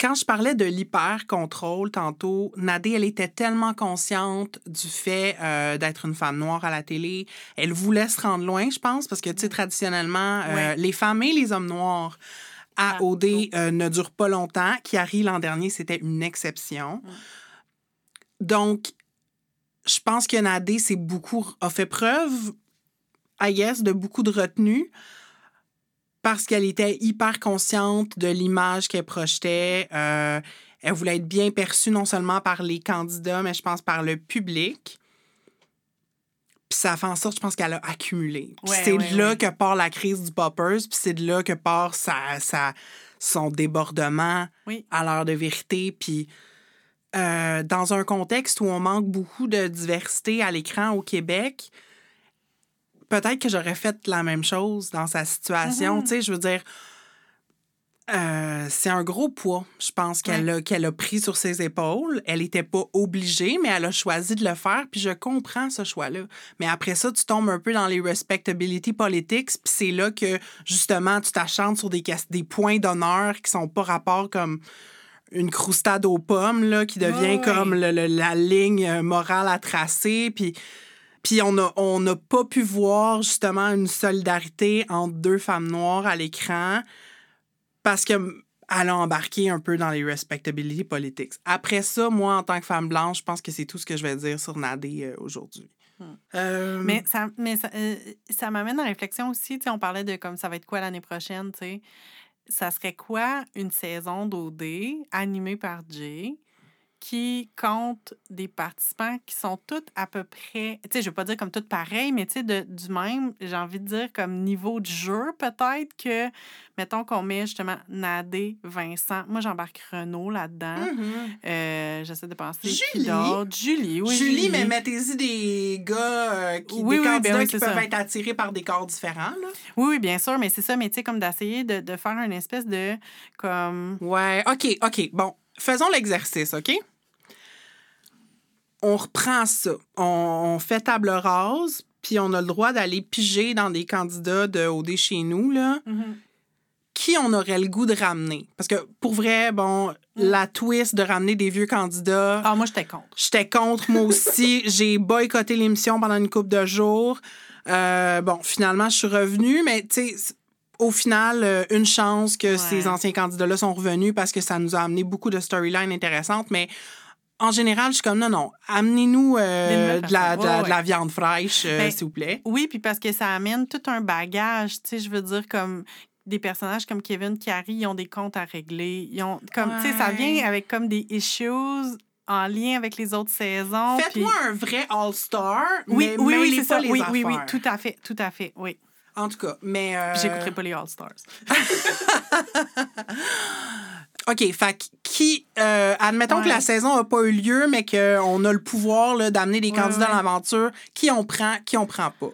Quand je parlais de l'hyper-contrôle tantôt, Nadé, elle était tellement consciente du fait euh, d'être une femme noire à la télé. Elle voulait se rendre loin, je pense, parce que, tu sais, traditionnellement, euh, Ouais. les femmes et les hommes noirs à Ah, OD oh. euh, ne durent pas longtemps. Kiari, l'an dernier, c'était une exception. Donc, je pense que Nadé c'est beaucoup, a fait preuve, I guess, de beaucoup de retenue parce qu'elle était hyper consciente de l'image qu'elle projetait. Euh, elle voulait être bien perçue non seulement par les candidats, mais je pense par le public. Puis ça fait en sorte, je pense qu'elle a accumulé. Ouais, c'est ouais, de là ouais. que part la crise du poppers, puis c'est de là que part sa, sa- son débordement Oui. à l'heure de vérité. Puis euh, dans un contexte où on manque beaucoup de diversité à l'écran au Québec, peut-être que j'aurais fait la même chose dans sa situation. Mhm. Tu sais, je veux dire, euh, c'est un gros poids, je pense, qu'elle a, qu'elle a pris sur ses épaules. Elle n'était pas obligée, mais elle a choisi de le faire, puis je comprends ce choix-là. Mais après ça, tu tombes un peu dans les respectability politics, puis c'est là que, justement, tu t'achantes sur des, des points d'honneur qui sont pas rapport comme une croustade aux pommes, là, qui devient Ouais, ouais. comme le- le- la ligne euh, morale à tracer, puis... Puis on n'a on n'a pas pu voir justement une solidarité entre deux femmes noires à l'écran parce qu'elle a embarqué un peu dans les respectability politics. Après ça, moi, en tant que femme blanche, je pense que c'est tout ce que je vais dire sur Nadé euh, aujourd'hui. Euh, Mais ça, mais ça, euh, ça m'amène à la réflexion aussi. On parlait de comme ça va être quoi l'année prochaine. sais. Ça serait quoi une saison d'OD animée par Jay? Qui compte des participants qui sont toutes à peu près, tu sais, je veux pas dire comme toutes pareilles, mais tu sais, de- du même, j'ai envie de dire comme niveau de jeu, peut-être que, mettons qu'on met justement Nadé, Vincent, moi j'embarque Renaud là-dedans. mhm. Euh, J'essaie de penser. Julie. Julie, oui. Julie, mais mettez-y des gars, euh, qui, Oui, des oui, ben candidats oui, qui peuvent ça. être attirés par des corps différents. Là. Oui, oui, bien sûr, mais c'est ça, mais tu sais, comme d'essayer de, de faire une espèce de. comme. Ouais, OK, OK. Bon, faisons l'exercice, OK? On reprend ça. On, on fait table rase, puis on a le droit d'aller piger dans des candidats de OD chez nous, là. Qui on aurait le goût de ramener? Parce que, pour vrai, bon, la twist de ramener des vieux candidats... Ah, moi, j'étais contre. J'étais contre, moi aussi. J'ai boycotté l'émission pendant une couple de jours. Euh, bon, finalement, je suis revenue, mais tu sais, au final, euh, une chance que Ouais. ces anciens candidats-là sont revenus parce que ça nous a amené beaucoup de storylines intéressantes. Mais en général, je suis comme non, non, amenez-nous euh, de, la, de, la, personnes. de la viande fraîche, euh, Ben, s'il vous plaît. Oui, puis parce que ça amène tout un bagage, tu sais, je veux dire, comme des personnages comme Kevin Carey, ils ont des comptes à régler. Ils ont, comme, tu sais, ça vient avec comme des issues en lien avec les autres saisons. puis- Faites-moi un vrai All-Star, Oui, mais oui, oui, c'est ça. les Oui, oui, oui, affaires. tout à fait, tout à fait, oui. En tout cas, mais... euh, j'écouterai pas les All-Stars. OK, fait qui... euh, admettons que la saison n'a pas eu lieu, mais qu'on a le pouvoir d'amener des Ouais, candidats ouais. à l'aventure. Qui on prend, qui on prend pas?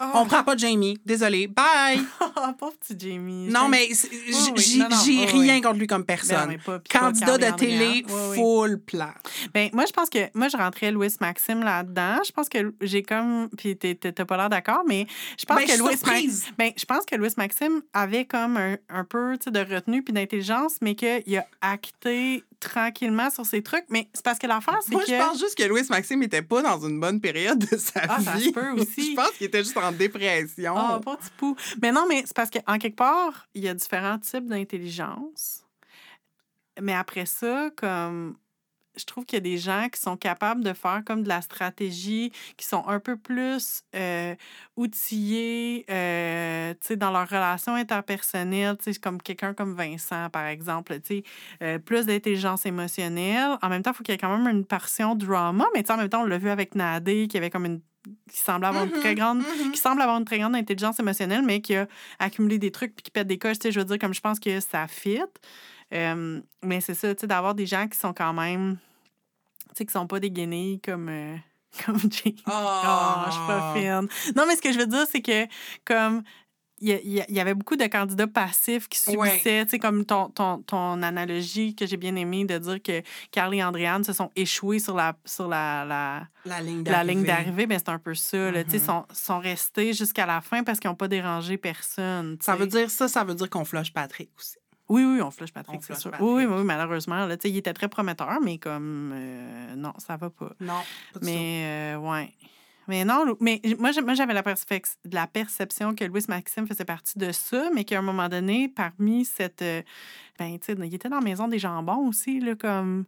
On Oh, prend pas Jamie. Désolé. Bye! pauvre petit Jamie. non, mais oui, j'ai rien oui. contre lui comme Ben, personne. pas- pas Candidat de télé, full plat. Ben, moi, je pense que moi, je rentrais Louis Maxime là-dedans. Je pense que j'ai comme. Puis t'as pas l'air d'accord, mais je pense Ben, que Louis. Maxime. Ben, je pense que Louis Maxime avait comme un, un peu de retenue puis d'intelligence, mais qu'il a acté tranquillement sur ses trucs. Mais c'est parce que l'affaire, c'est Moi, que. je pense juste que Louis Maxime était pas dans une bonne période de sa Ah, ça vie. peut aussi. je pense qu'il était juste en dépression. Ah, pas petit pou. Mais non, mais c'est parce qu'en quelque part, il y a différents types d'intelligence. Mais après ça, comme je trouve qu'il y a des gens qui sont capables de faire comme de la stratégie, qui sont un peu plus euh, outillés euh, dans leurs relations interpersonnelles, comme quelqu'un comme Vincent, par exemple, euh, plus d'intelligence émotionnelle. En même temps, il faut qu'il y ait quand même une portion drama, mais en même temps, on l'a vu avec Nadé, qui avait comme une qui semble avoir une très grande Mhm. qui semble avoir une très grande intelligence émotionnelle, mais qui a accumulé des trucs puis qui pète des coches. Tu sais, je veux dire, comme je pense que ça fit. Euh, mais c'est ça, tu sais, d'avoir des gens qui sont quand même, tu sais, qui sont pas des guenilles comme, euh, comme. Ah. Oh, je suis pas fine. Non, mais ce que je veux dire, c'est que, comme, il y, avait beaucoup de candidats passifs qui Ouais. subissaient, tu sais, comme ton, ton, ton analogie que j'ai bien aimé de dire que Carly et Andréane se sont échoués sur la, sur la, la, La ligne d'arrivée. d'arrivée, ben, c'est un peu ça. là. Tu sais, Mhm. sont, sont restés jusqu'à la fin parce qu'ils n'ont pas dérangé personne. Ça veut dire ça, ça veut dire qu'on flush Patrick aussi. Oui, oui, on flush Patrick, c'est sûr. Patrick. Oui, oui, malheureusement. Là, il était très prometteur, mais comme. euh, non, ça va pas. Non, pas. Mais, euh, ouais. Mais non, mais moi, j'avais la perception que Louis Maxime faisait partie de ça, mais qu'à un moment donné, parmi cette. euh, ben, tu sais, il était dans la maison des jambons aussi, là, comme.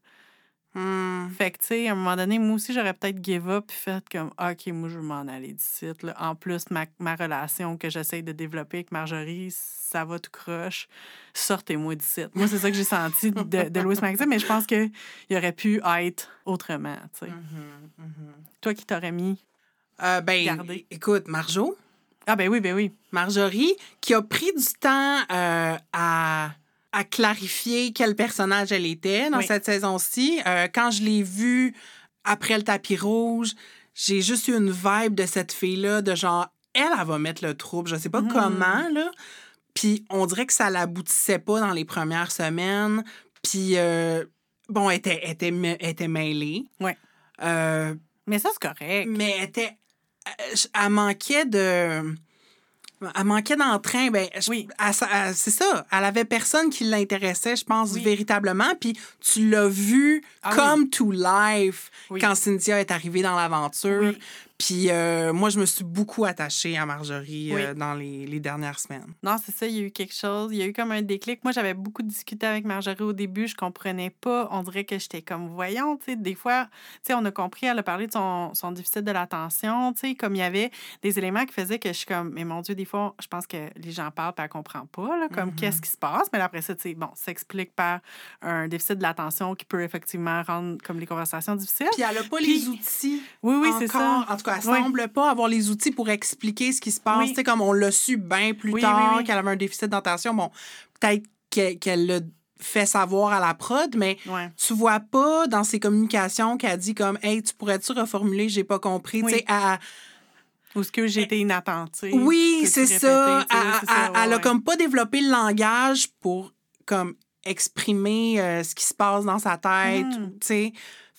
Hmm. Fait que, tu sais, à un moment donné, moi aussi, j'aurais peut-être give up puis fait comme, OK, moi, je veux m'en aller d'ici. là. En plus, ma, ma relation que j'essaie de développer avec Marjorie, ça va tout croche. Sortez-moi d'ici. Moi, c'est ça que j'ai senti de, de Louis Maxime, mais je pense qu'il aurait pu être autrement, tu sais. Mhm, mhm. Toi qui t'aurais mis. Euh, ben, Garder? écoute, Marjo, Ah, ben oui, ben oui. Marjorie, qui a pris du temps euh, à, à clarifier quel personnage elle était dans Oui. cette saison-ci. Euh, quand je l'ai vue après le tapis rouge, j'ai juste eu une vibe de cette fille-là, de genre, elle, elle va mettre le trouble. Je sais pas Mhm. comment, là. Puis on dirait que ça l'aboutissait pas dans les premières semaines. Puis, euh, bon, elle était, elle était, elle était mêlée. Ouais. Euh, Mais ça, c'est correct. mais elle était. Elle manquait de. Elle manquait d'entrain. Ben, je- Oui. c'est ça. Elle avait personne qui l'intéressait, je pense, Oui. véritablement. Puis tu l'as vu Ah oui. comme to life Oui. quand Cynthia est arrivée dans l'aventure. Puis euh, moi, je me suis beaucoup attachée à Marjorie Oui. euh, dans les, les dernières semaines. Non, c'est ça, il y a eu quelque chose. Il y a eu comme un déclic. Moi, j'avais beaucoup discuté avec Marjorie au début. Je comprenais pas. On dirait que j'étais comme, voyons, tu sais, des fois, tu sais, on a compris, elle a parlé de son, son déficit de l'attention, comme il y avait des éléments qui faisaient que je suis comme, mais mon Dieu, des fois, je pense que les gens parlent et elle comprend pas, là, comme Mhm. qu'est-ce qui se passe. Mais là, après ça, bon, ça s'explique par un déficit de l'attention qui peut effectivement rendre comme les conversations difficiles. Puis elle n'a pas les outils. Oui, oui, c'est ça. En tout cas, elle Oui. semble pas avoir les outils pour expliquer ce qui se passe. Oui. Tu sais, comme on l'a su bien plus Oui, tard qu'elle avait un déficit d'attention. Bon, peut-être que- qu'elle l'a fait savoir à la prod, mais Ouais. tu vois pas dans ses communications qu'elle dit comme Hey, tu pourrais-tu reformuler, j'ai pas compris. Tu sais, elle- Ou ce que j'ai été inattentive. oui, c'est ça. Elle, a comme pas développé le langage pour comme exprimer euh, ce qui se passe dans sa tête. Mhm. Tu sais,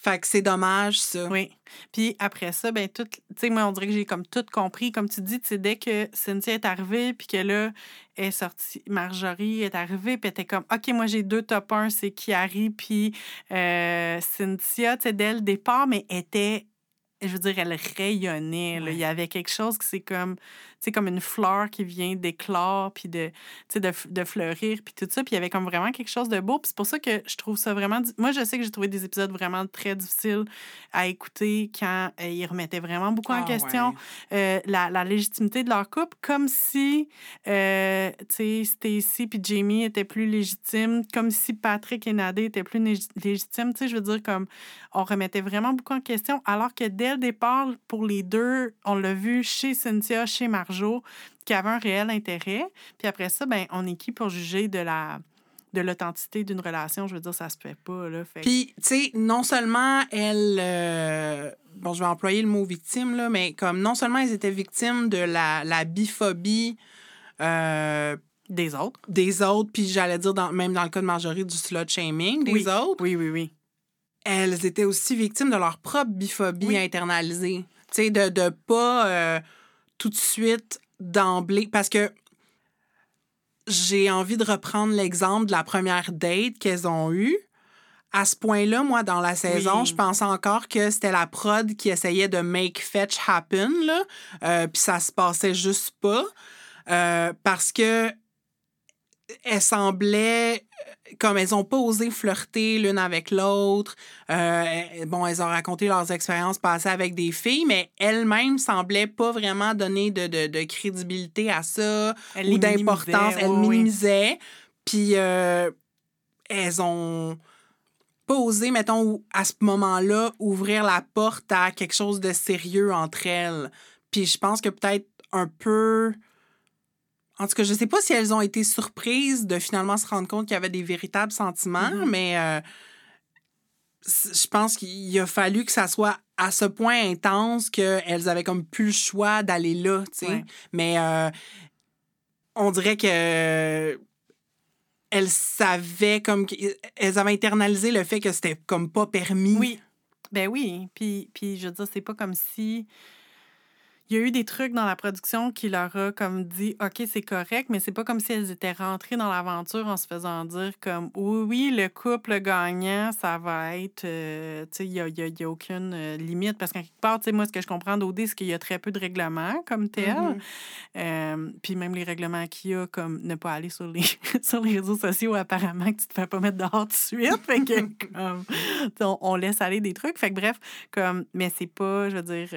fait que c'est dommage ça. Oui. Puis après ça, ben tout, tu sais, moi, on dirait que j'ai comme tout compris. Comme tu dis, tu sais, dès que Cynthia est arrivée, puis que là, est sortie, Marjorie est arrivée, puis elle était comme, OK, moi, j'ai deux top 1, c'est Kiari, puis euh, Cynthia, tu sais, dès le départ, mais elle était je veux dire, elle rayonnait. là. Ouais. Il y avait quelque chose qui c'est comme, sais, comme une fleur qui vient d'éclore, puis de, de, de fleurir, puis tout ça. Puis il y avait comme vraiment quelque chose de beau. Puis c'est pour ça que je trouve ça vraiment... Moi, je sais que j'ai trouvé des épisodes vraiment très difficiles à écouter quand euh, ils remettaient vraiment beaucoup en Ah, question ouais. euh, la, la légitimité de leur couple, comme si, euh, tu sais, Stacy puis Jamie étaient plus légitimes, comme si Patrick et Nadé étaient plus lég- légitimes. Tu sais, je veux dire, comme on remettait vraiment beaucoup en question, alors que dès le départ, pour les deux, on l'a vu chez Cynthia, chez Marjo, qui avait un réel intérêt. Puis après ça, ben, on est qui pour juger de la de l'authenticité d'une relation, je veux dire, ça se fait pas, là. Fait Puis, tu sais, non seulement elles. euh, bon, je vais employer le mot victime, là, mais comme non seulement elles étaient victimes de la, la biphobie euh, des autres. des autres, puis j'allais dire, dans, même dans le cas de Marjorie, du slut shaming des Oui. autres, Oui, oui, oui. elles étaient aussi victimes de leur propre biphobie Oui. internalisée. Tu sais, de ne pas euh, tout de suite d'emblée. Parce que j'ai envie de reprendre l'exemple de la première date qu'elles ont eue. À ce point-là, moi, dans la saison, Oui. je pensais encore que c'était la prod qui essayait de make fetch happen, là. Euh, Puis ça se passait juste pas. Euh, parce que elles semblaient euh, comme elles n'ont pas osé flirter l'une avec l'autre. Euh, bon, elles ont raconté leurs expériences passées avec des filles, mais elles-mêmes semblaient pas vraiment donner de, de, de crédibilité à ça Elle ou d'importance. Elles oui, minimisaient. Puis euh, elles ont pas osé, mettons, à ce moment-là, ouvrir la porte à quelque chose de sérieux entre elles. Puis je pense que peut-être un peu... En tout cas, je sais pas si elles ont été surprises de finalement se rendre compte qu'il y avait des véritables sentiments, Mhm. mais euh, je pense qu'il a fallu que ça soit à ce point intense qu'elles avaient comme plus le choix d'aller là, tu sais. Ouais. Mais euh, on dirait que elles savaient comme elles avaient internalisé le fait que c'était comme pas permis. Oui. Ben oui. Puis, puis je veux dire, c'est pas comme si. Il y a eu des trucs dans la production qui leur a comme dit OK, c'est correct, mais c'est pas comme si elles étaient rentrées dans l'aventure en se faisant dire comme oui, oui, le couple gagnant, ça va être. euh, tu sais, il n'y a, y a- y a aucune euh, limite. Parce qu'en quelque part, tu sais, moi, ce que je comprends d'OD, c'est qu'il y a très peu de règlements comme tel. Mhm. Euh, puis même les règlements qu'il y a, comme ne pas aller sur les, sur les réseaux sociaux, apparemment, que tu te fais pas mettre dehors tout de suite. Fait que, comme, on, on laisse aller des trucs. Fait que bref, comme, mais c'est pas, je veux dire,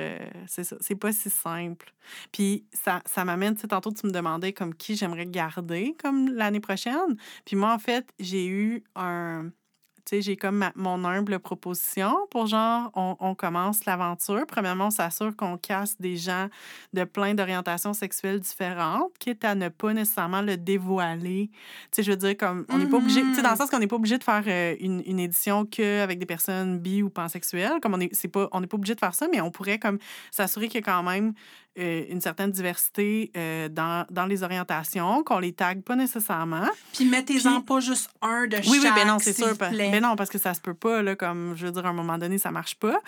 c'est ça, c'est pas si simple. Puis ça, ça m'amène, tu sais, tantôt tu me demandais comme qui j'aimerais garder comme l'année prochaine. Puis moi, en fait, j'ai eu un. Tu sais, j'ai comme ma- mon humble proposition pour genre, on, on commence l'aventure. Premièrement, on s'assure qu'on casse des gens de plein d'orientations sexuelles différentes, quitte à ne pas nécessairement le dévoiler. Tu sais, je veux dire, comme, on n'est pas obligé, tu sais, dans le sens qu'on n'est pas obligé de faire euh, une, une édition qu'avec des personnes bi ou pansexuelles, comme on est, c'est pas, on n'est pas obligé de faire ça, mais on pourrait comme s'assurer qu'il y a quand même une certaine diversité euh, dans, dans les orientations, qu'on les tague pas nécessairement. Puis mettez-en pas juste un de Oui, chaque, oui, ben non, c'est sûr. vous plaît. Ben non, parce que ça se peut pas, là, comme, je veux dire, à un moment donné, ça marche pas.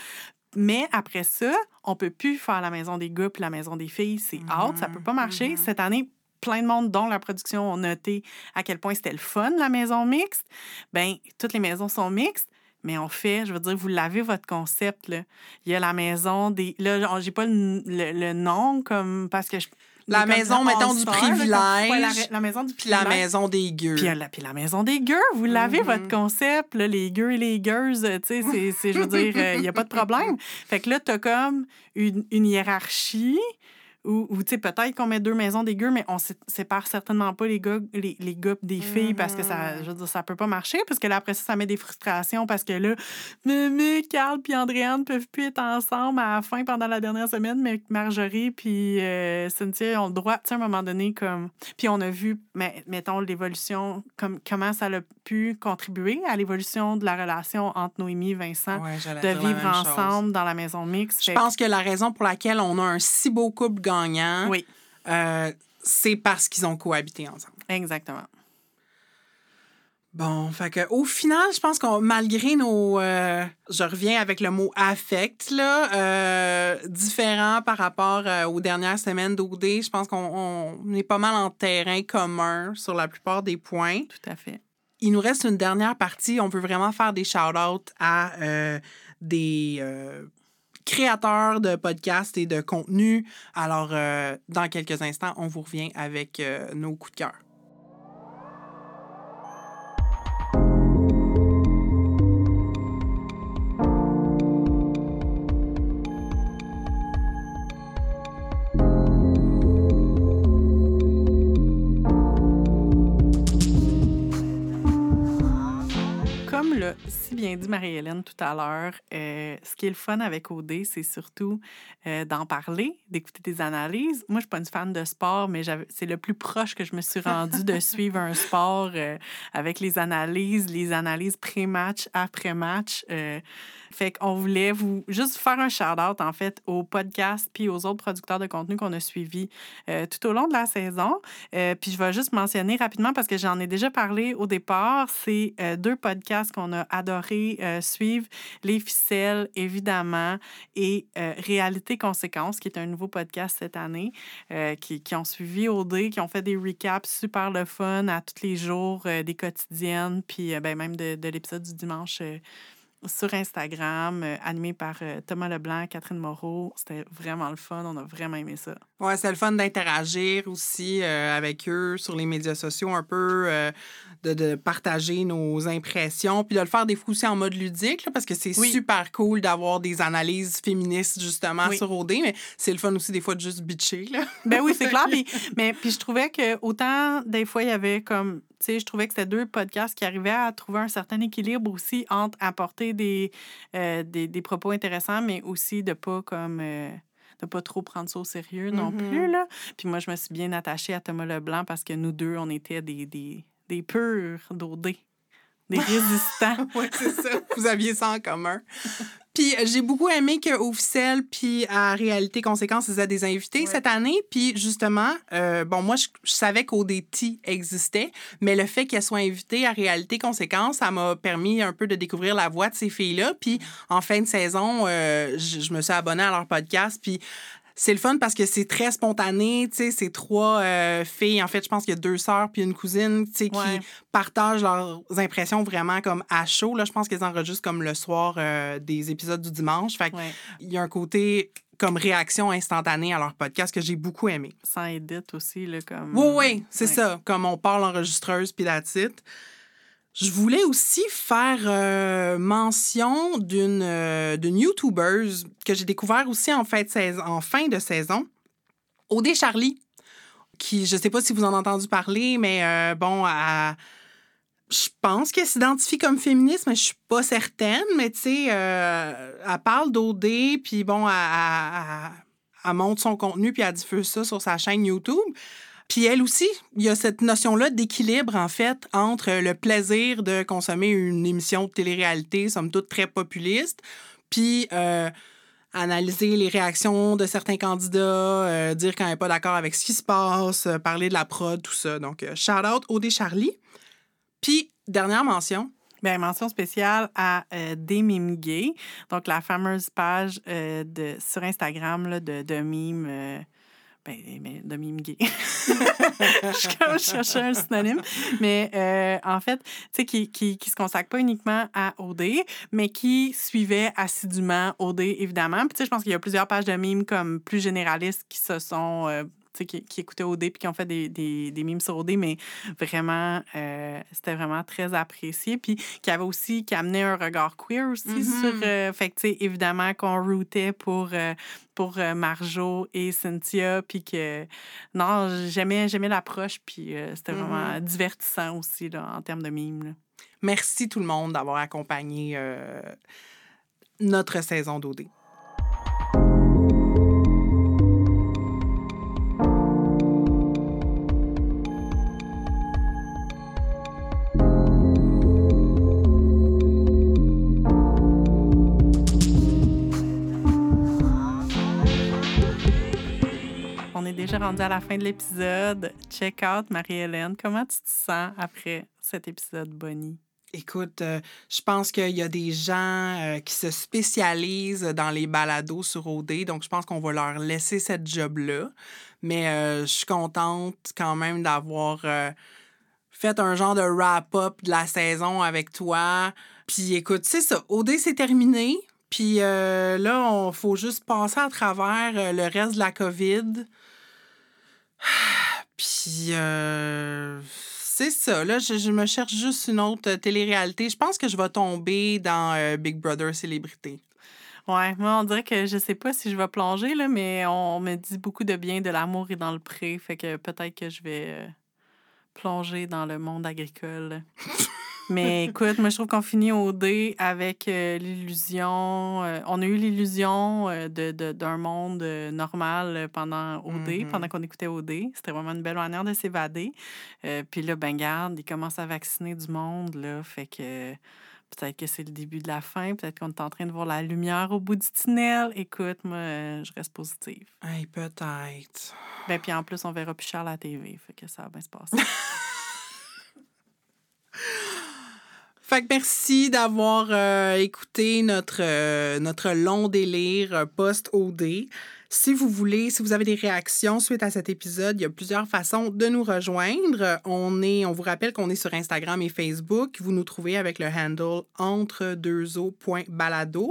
Mais après ça, on peut plus faire la maison des gars puis la maison des filles. C'est out, ça peut pas marcher. mhm. Cette année, plein de monde, dont la production, ont noté à quel point c'était le fun, la maison mixte. Ben, toutes les maisons sont mixtes. Mais on fait, je veux dire, vous l'avez votre concept. Là. Il y a la maison des. Là, j'ai pas le, le- le nom comme parce que je. La maison, mettons, du privilège, ouais, la, la maison du Puis la maison des gueux. Puis la, puis la maison des gueux, vous l'avez, votre concept, là, les gueux et les gueuses, tu sais, je veux dire, il n'y a pas de problème. Fait que là, tu as comme une, une hiérarchie où, où, tu sais, peut-être qu'on met deux maisons des gueux, mais on sé- sépare certainement pas les gars, les, les gars des filles parce que ça, je veux dire, ça peut pas marcher, parce que là, après ça, ça met des frustrations parce que là, mais, Carl puis Andréane peuvent plus être ensemble à la fin pendant la dernière semaine, mais Marjorie puis euh, Cynthia ont le droit, tu sais, à un moment donné, comme. Puis on a vu, mais, mettons, l'évolution, comme, comment ça a pu contribuer à l'évolution de la relation entre Noémie et Vincent, Ouais, de vivre chose. ensemble dans la maison mixte. Je Fait pense que la raison pour laquelle on a un si beau couple gagnant, Oui, euh, c'est parce qu'ils ont cohabité ensemble. exactement. Bon, fait que au final, je pense qu'on malgré nos, euh, je reviens avec le mot affect là, euh, différent par rapport euh, aux dernières semaines d'OD, je pense qu'on on est pas mal en terrain commun sur la plupart des points. Tout à fait. Il nous reste une dernière partie. On veut vraiment faire des shout-outs à des créateurs de podcasts et de contenu. Alors, euh, dans quelques instants, on vous revient avec euh, nos coups de cœur. Bien dit Marie-Hélène tout à l'heure, euh, ce qui est le fun avec OD, c'est surtout euh, d'en parler, d'écouter des analyses. Moi, je suis pas une fan de sport, mais c'est le plus proche que je me suis rendue de suivre un sport euh, avec les analyses, les analyses pré-match, après-match. Fait qu'on voulait vous juste faire un shout-out, en fait, aux podcasts puis aux autres producteurs de contenu qu'on a suivis tout au long de la saison. Puis je vais juste mentionner rapidement parce que j'en ai déjà parlé au départ. C'est deux podcasts qu'on a adoré euh, suivre. Les ficelles, évidemment, et euh, Réalité Conséquences, qui est un nouveau podcast cette année, euh, qui, qui ont suivi OD, qui ont fait des recaps super le fun à tous les jours, euh, des quotidiennes, puis ben, même de, de l'épisode du dimanche. Sur Instagram, euh, animé par euh, Thomas Leblanc, Catherine Moreau. C'était vraiment le fun. On a vraiment aimé ça. Ouais, c'est le fun d'interagir aussi euh, avec eux sur les médias sociaux un peu, de, de partager nos impressions, puis de le faire des fois aussi en mode ludique, là, parce que c'est Oui. super cool d'avoir des analyses féministes justement Oui. sur OD, mais c'est le fun aussi des fois de juste bitcher. Là. Ben oui, c'est clair. Puis, mais puis je trouvais que autant des fois il y avait comme je trouvais que c'était deux podcasts qui arrivaient à trouver un certain équilibre aussi entre apporter des, euh, des, des propos intéressants, mais aussi de pas comme euh, de pas trop prendre ça au sérieux non Mhm. plus. Là. Puis moi, je me suis bien attachée à Thomas Leblanc parce que nous deux, on était des, des, des purs d'OD, des résistants. Oui, c'est ça. Vous aviez ça en commun. Puis euh, j'ai beaucoup aimé que Officiel puis à Réalité Conséquences, ils aient des invités Ouais. cette année. Puis justement, euh, bon, moi, je, je savais qu'ODT existait, mais le fait qu'elle soit invitée à Réalité Conséquences, ça m'a permis un peu de découvrir la voix de ces filles-là. Puis en fin de saison, euh, je, je me suis abonnée à leur podcast. Puis c'est le fun parce que c'est très spontané, tu sais, c'est trois euh, filles. En fait, je pense qu'il y a deux sœurs puis une cousine, tu sais, Ouais. qui partagent leurs impressions vraiment comme à chaud. Là, je pense qu'elles enregistrent comme le soir euh, des épisodes du dimanche. Fait Ouais. qu'il y a un côté comme réaction instantanée à leur podcast que j'ai beaucoup aimé. Sans edit aussi. Là, comme... Oui, oui, c'est Ouais. ça. Comme on parle enregistreuse puis that's it. Je voulais aussi faire euh, mention d'une euh, YouTubeuse que j'ai découvert aussi en fin de saison, en fin de saison, Odé Charlie, qui, je sais pas si vous en avez entendu parler, mais euh, bon, je pense qu'elle s'identifie comme féministe, mais je suis pas certaine. Mais tu sais, euh, elle parle d'OD, puis bon, elle- elle monte son contenu, puis elle diffuse ça sur sa chaîne YouTube. Puis elle aussi, il y a cette notion-là d'équilibre, en fait, entre le plaisir de consommer une émission de télé-réalité, somme toute très populiste, puis euh, analyser les réactions de certains candidats, euh, dire quand elle n'est pas d'accord avec ce qui se passe, euh, parler de la prod, tout ça. Donc, shout-out OD Charlie. Puis, dernière mention, Bien, mention spéciale à euh, Des donc la fameuse page de, sur Instagram de, de mimes. Ben, mais de gays. je je cherchais un synonyme. Mais euh, en fait, tu sais, qui, qui, qui se consacre pas uniquement à OD, mais qui suivait assidûment OD, évidemment. Puis, tu sais, je pense qu'il y a plusieurs pages de mimes comme plus généralistes qui se sont. euh, qui, qui écoutaient OD puis qui ont fait des, des, des mimes sur OD, mais vraiment, euh, c'était vraiment très apprécié. Puis qui avait aussi, qui amenait un regard queer aussi sur. euh, fait que, tu sais, évidemment, qu'on routait pour, euh, pour Marjo et Cynthia. Puis que, non, j'aimais, j'aimais l'approche. Puis c'était vraiment divertissant aussi, là, en termes de mimes. là. merci tout le monde d'avoir accompagné notre saison d'OD. Rendu à la fin de l'épisode. Check out Marie-Hélène. Comment tu te sens après cet épisode, Bonnie? Écoute, euh, je pense qu'il y a des gens euh, qui se spécialisent dans les balados sur OD, donc je pense qu'on va leur laisser cette job-là. Mais euh, je suis contente quand même d'avoir fait un genre de wrap-up de la saison avec toi. Puis écoute, c'est ça, OD c'est terminé. Puis là, il faut juste passer à travers le reste de la COVID. Puis euh, c'est ça. Là, je, je me cherche juste une autre télé-réalité. Je pense que je vais tomber dans euh, Big Brother Célébrité. Ouais, moi, on dirait que je sais pas si je vais plonger, là, mais on me dit beaucoup de bien de l'amour et dans le pré. Fait que peut-être que je vais euh, plonger dans le monde agricole. mais écoute, moi, je trouve qu'on finit au dé avec euh, l'illusion. euh, on a eu l'illusion euh, de, de- d'un monde euh, normal pendant OD, Mhm. pendant qu'on écoutait OD. C'était vraiment une belle manière de s'évader. Euh, Puis là, ben, garde, ils commencent à vacciner du monde, là. Fait que. Peut-être que c'est le début de la fin. Peut-être qu'on est en train de voir la lumière au bout du tunnel. Écoute, moi, euh, je reste positive. Hey, peut-être. Ben, puis en plus, on verra plus cher à la TV. Fait que ça va bien se passer. Fait que merci d'avoir euh, écouté notre, euh, notre long délire euh, post-OD. Si vous voulez, si vous avez des réactions suite à cet épisode, il y a plusieurs façons de nous rejoindre. On est, on vous rappelle qu'on est sur Instagram et Facebook. Vous nous trouvez avec le handle entre.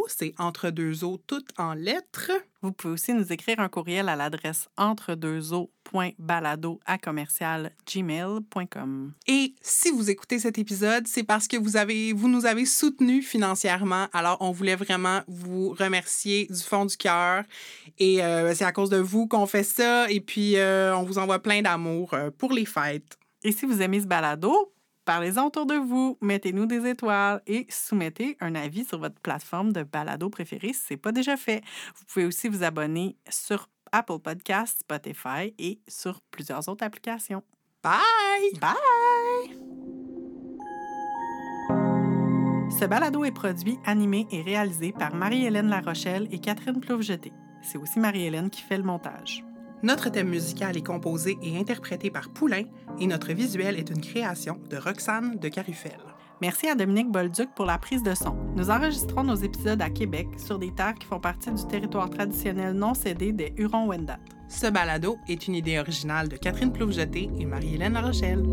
C'est entre deux toutes en lettres. Vous pouvez aussi nous écrire un courriel à l'adresse entre balado à commercial. Et si vous écoutez cet épisode, c'est parce que vous, avez, vous nous avez soutenus financièrement. Alors, on voulait vraiment vous remercier du fond du cœur. Et euh, c'est à cause de vous qu'on fait ça. Et puis, euh, on vous envoie plein d'amour euh, pour les fêtes. Et si vous aimez ce balado, parlez-en autour de vous, mettez-nous des étoiles et soumettez un avis sur votre plateforme de balado préférée si ce n'est pas déjà fait. Vous pouvez aussi vous abonner sur Apple Podcasts, Spotify et sur plusieurs autres applications. Bye! Bye! Ce balado est produit, animé et réalisé par Marie-Hélène Larochelle et Catherine Ploufjeté. C'est aussi Marie-Hélène qui fait le montage. Notre thème musical est composé et interprété par Poulain et notre visuel est une création de Roxane de Carufel. Merci à Dominique Bolduc pour la prise de son. Nous enregistrons nos épisodes à Québec sur des terres qui font partie du territoire traditionnel non cédé des Hurons-Wendat. Ce balado est une idée originale de Catherine Ploufjeté et Marie-Hélène Larochelle.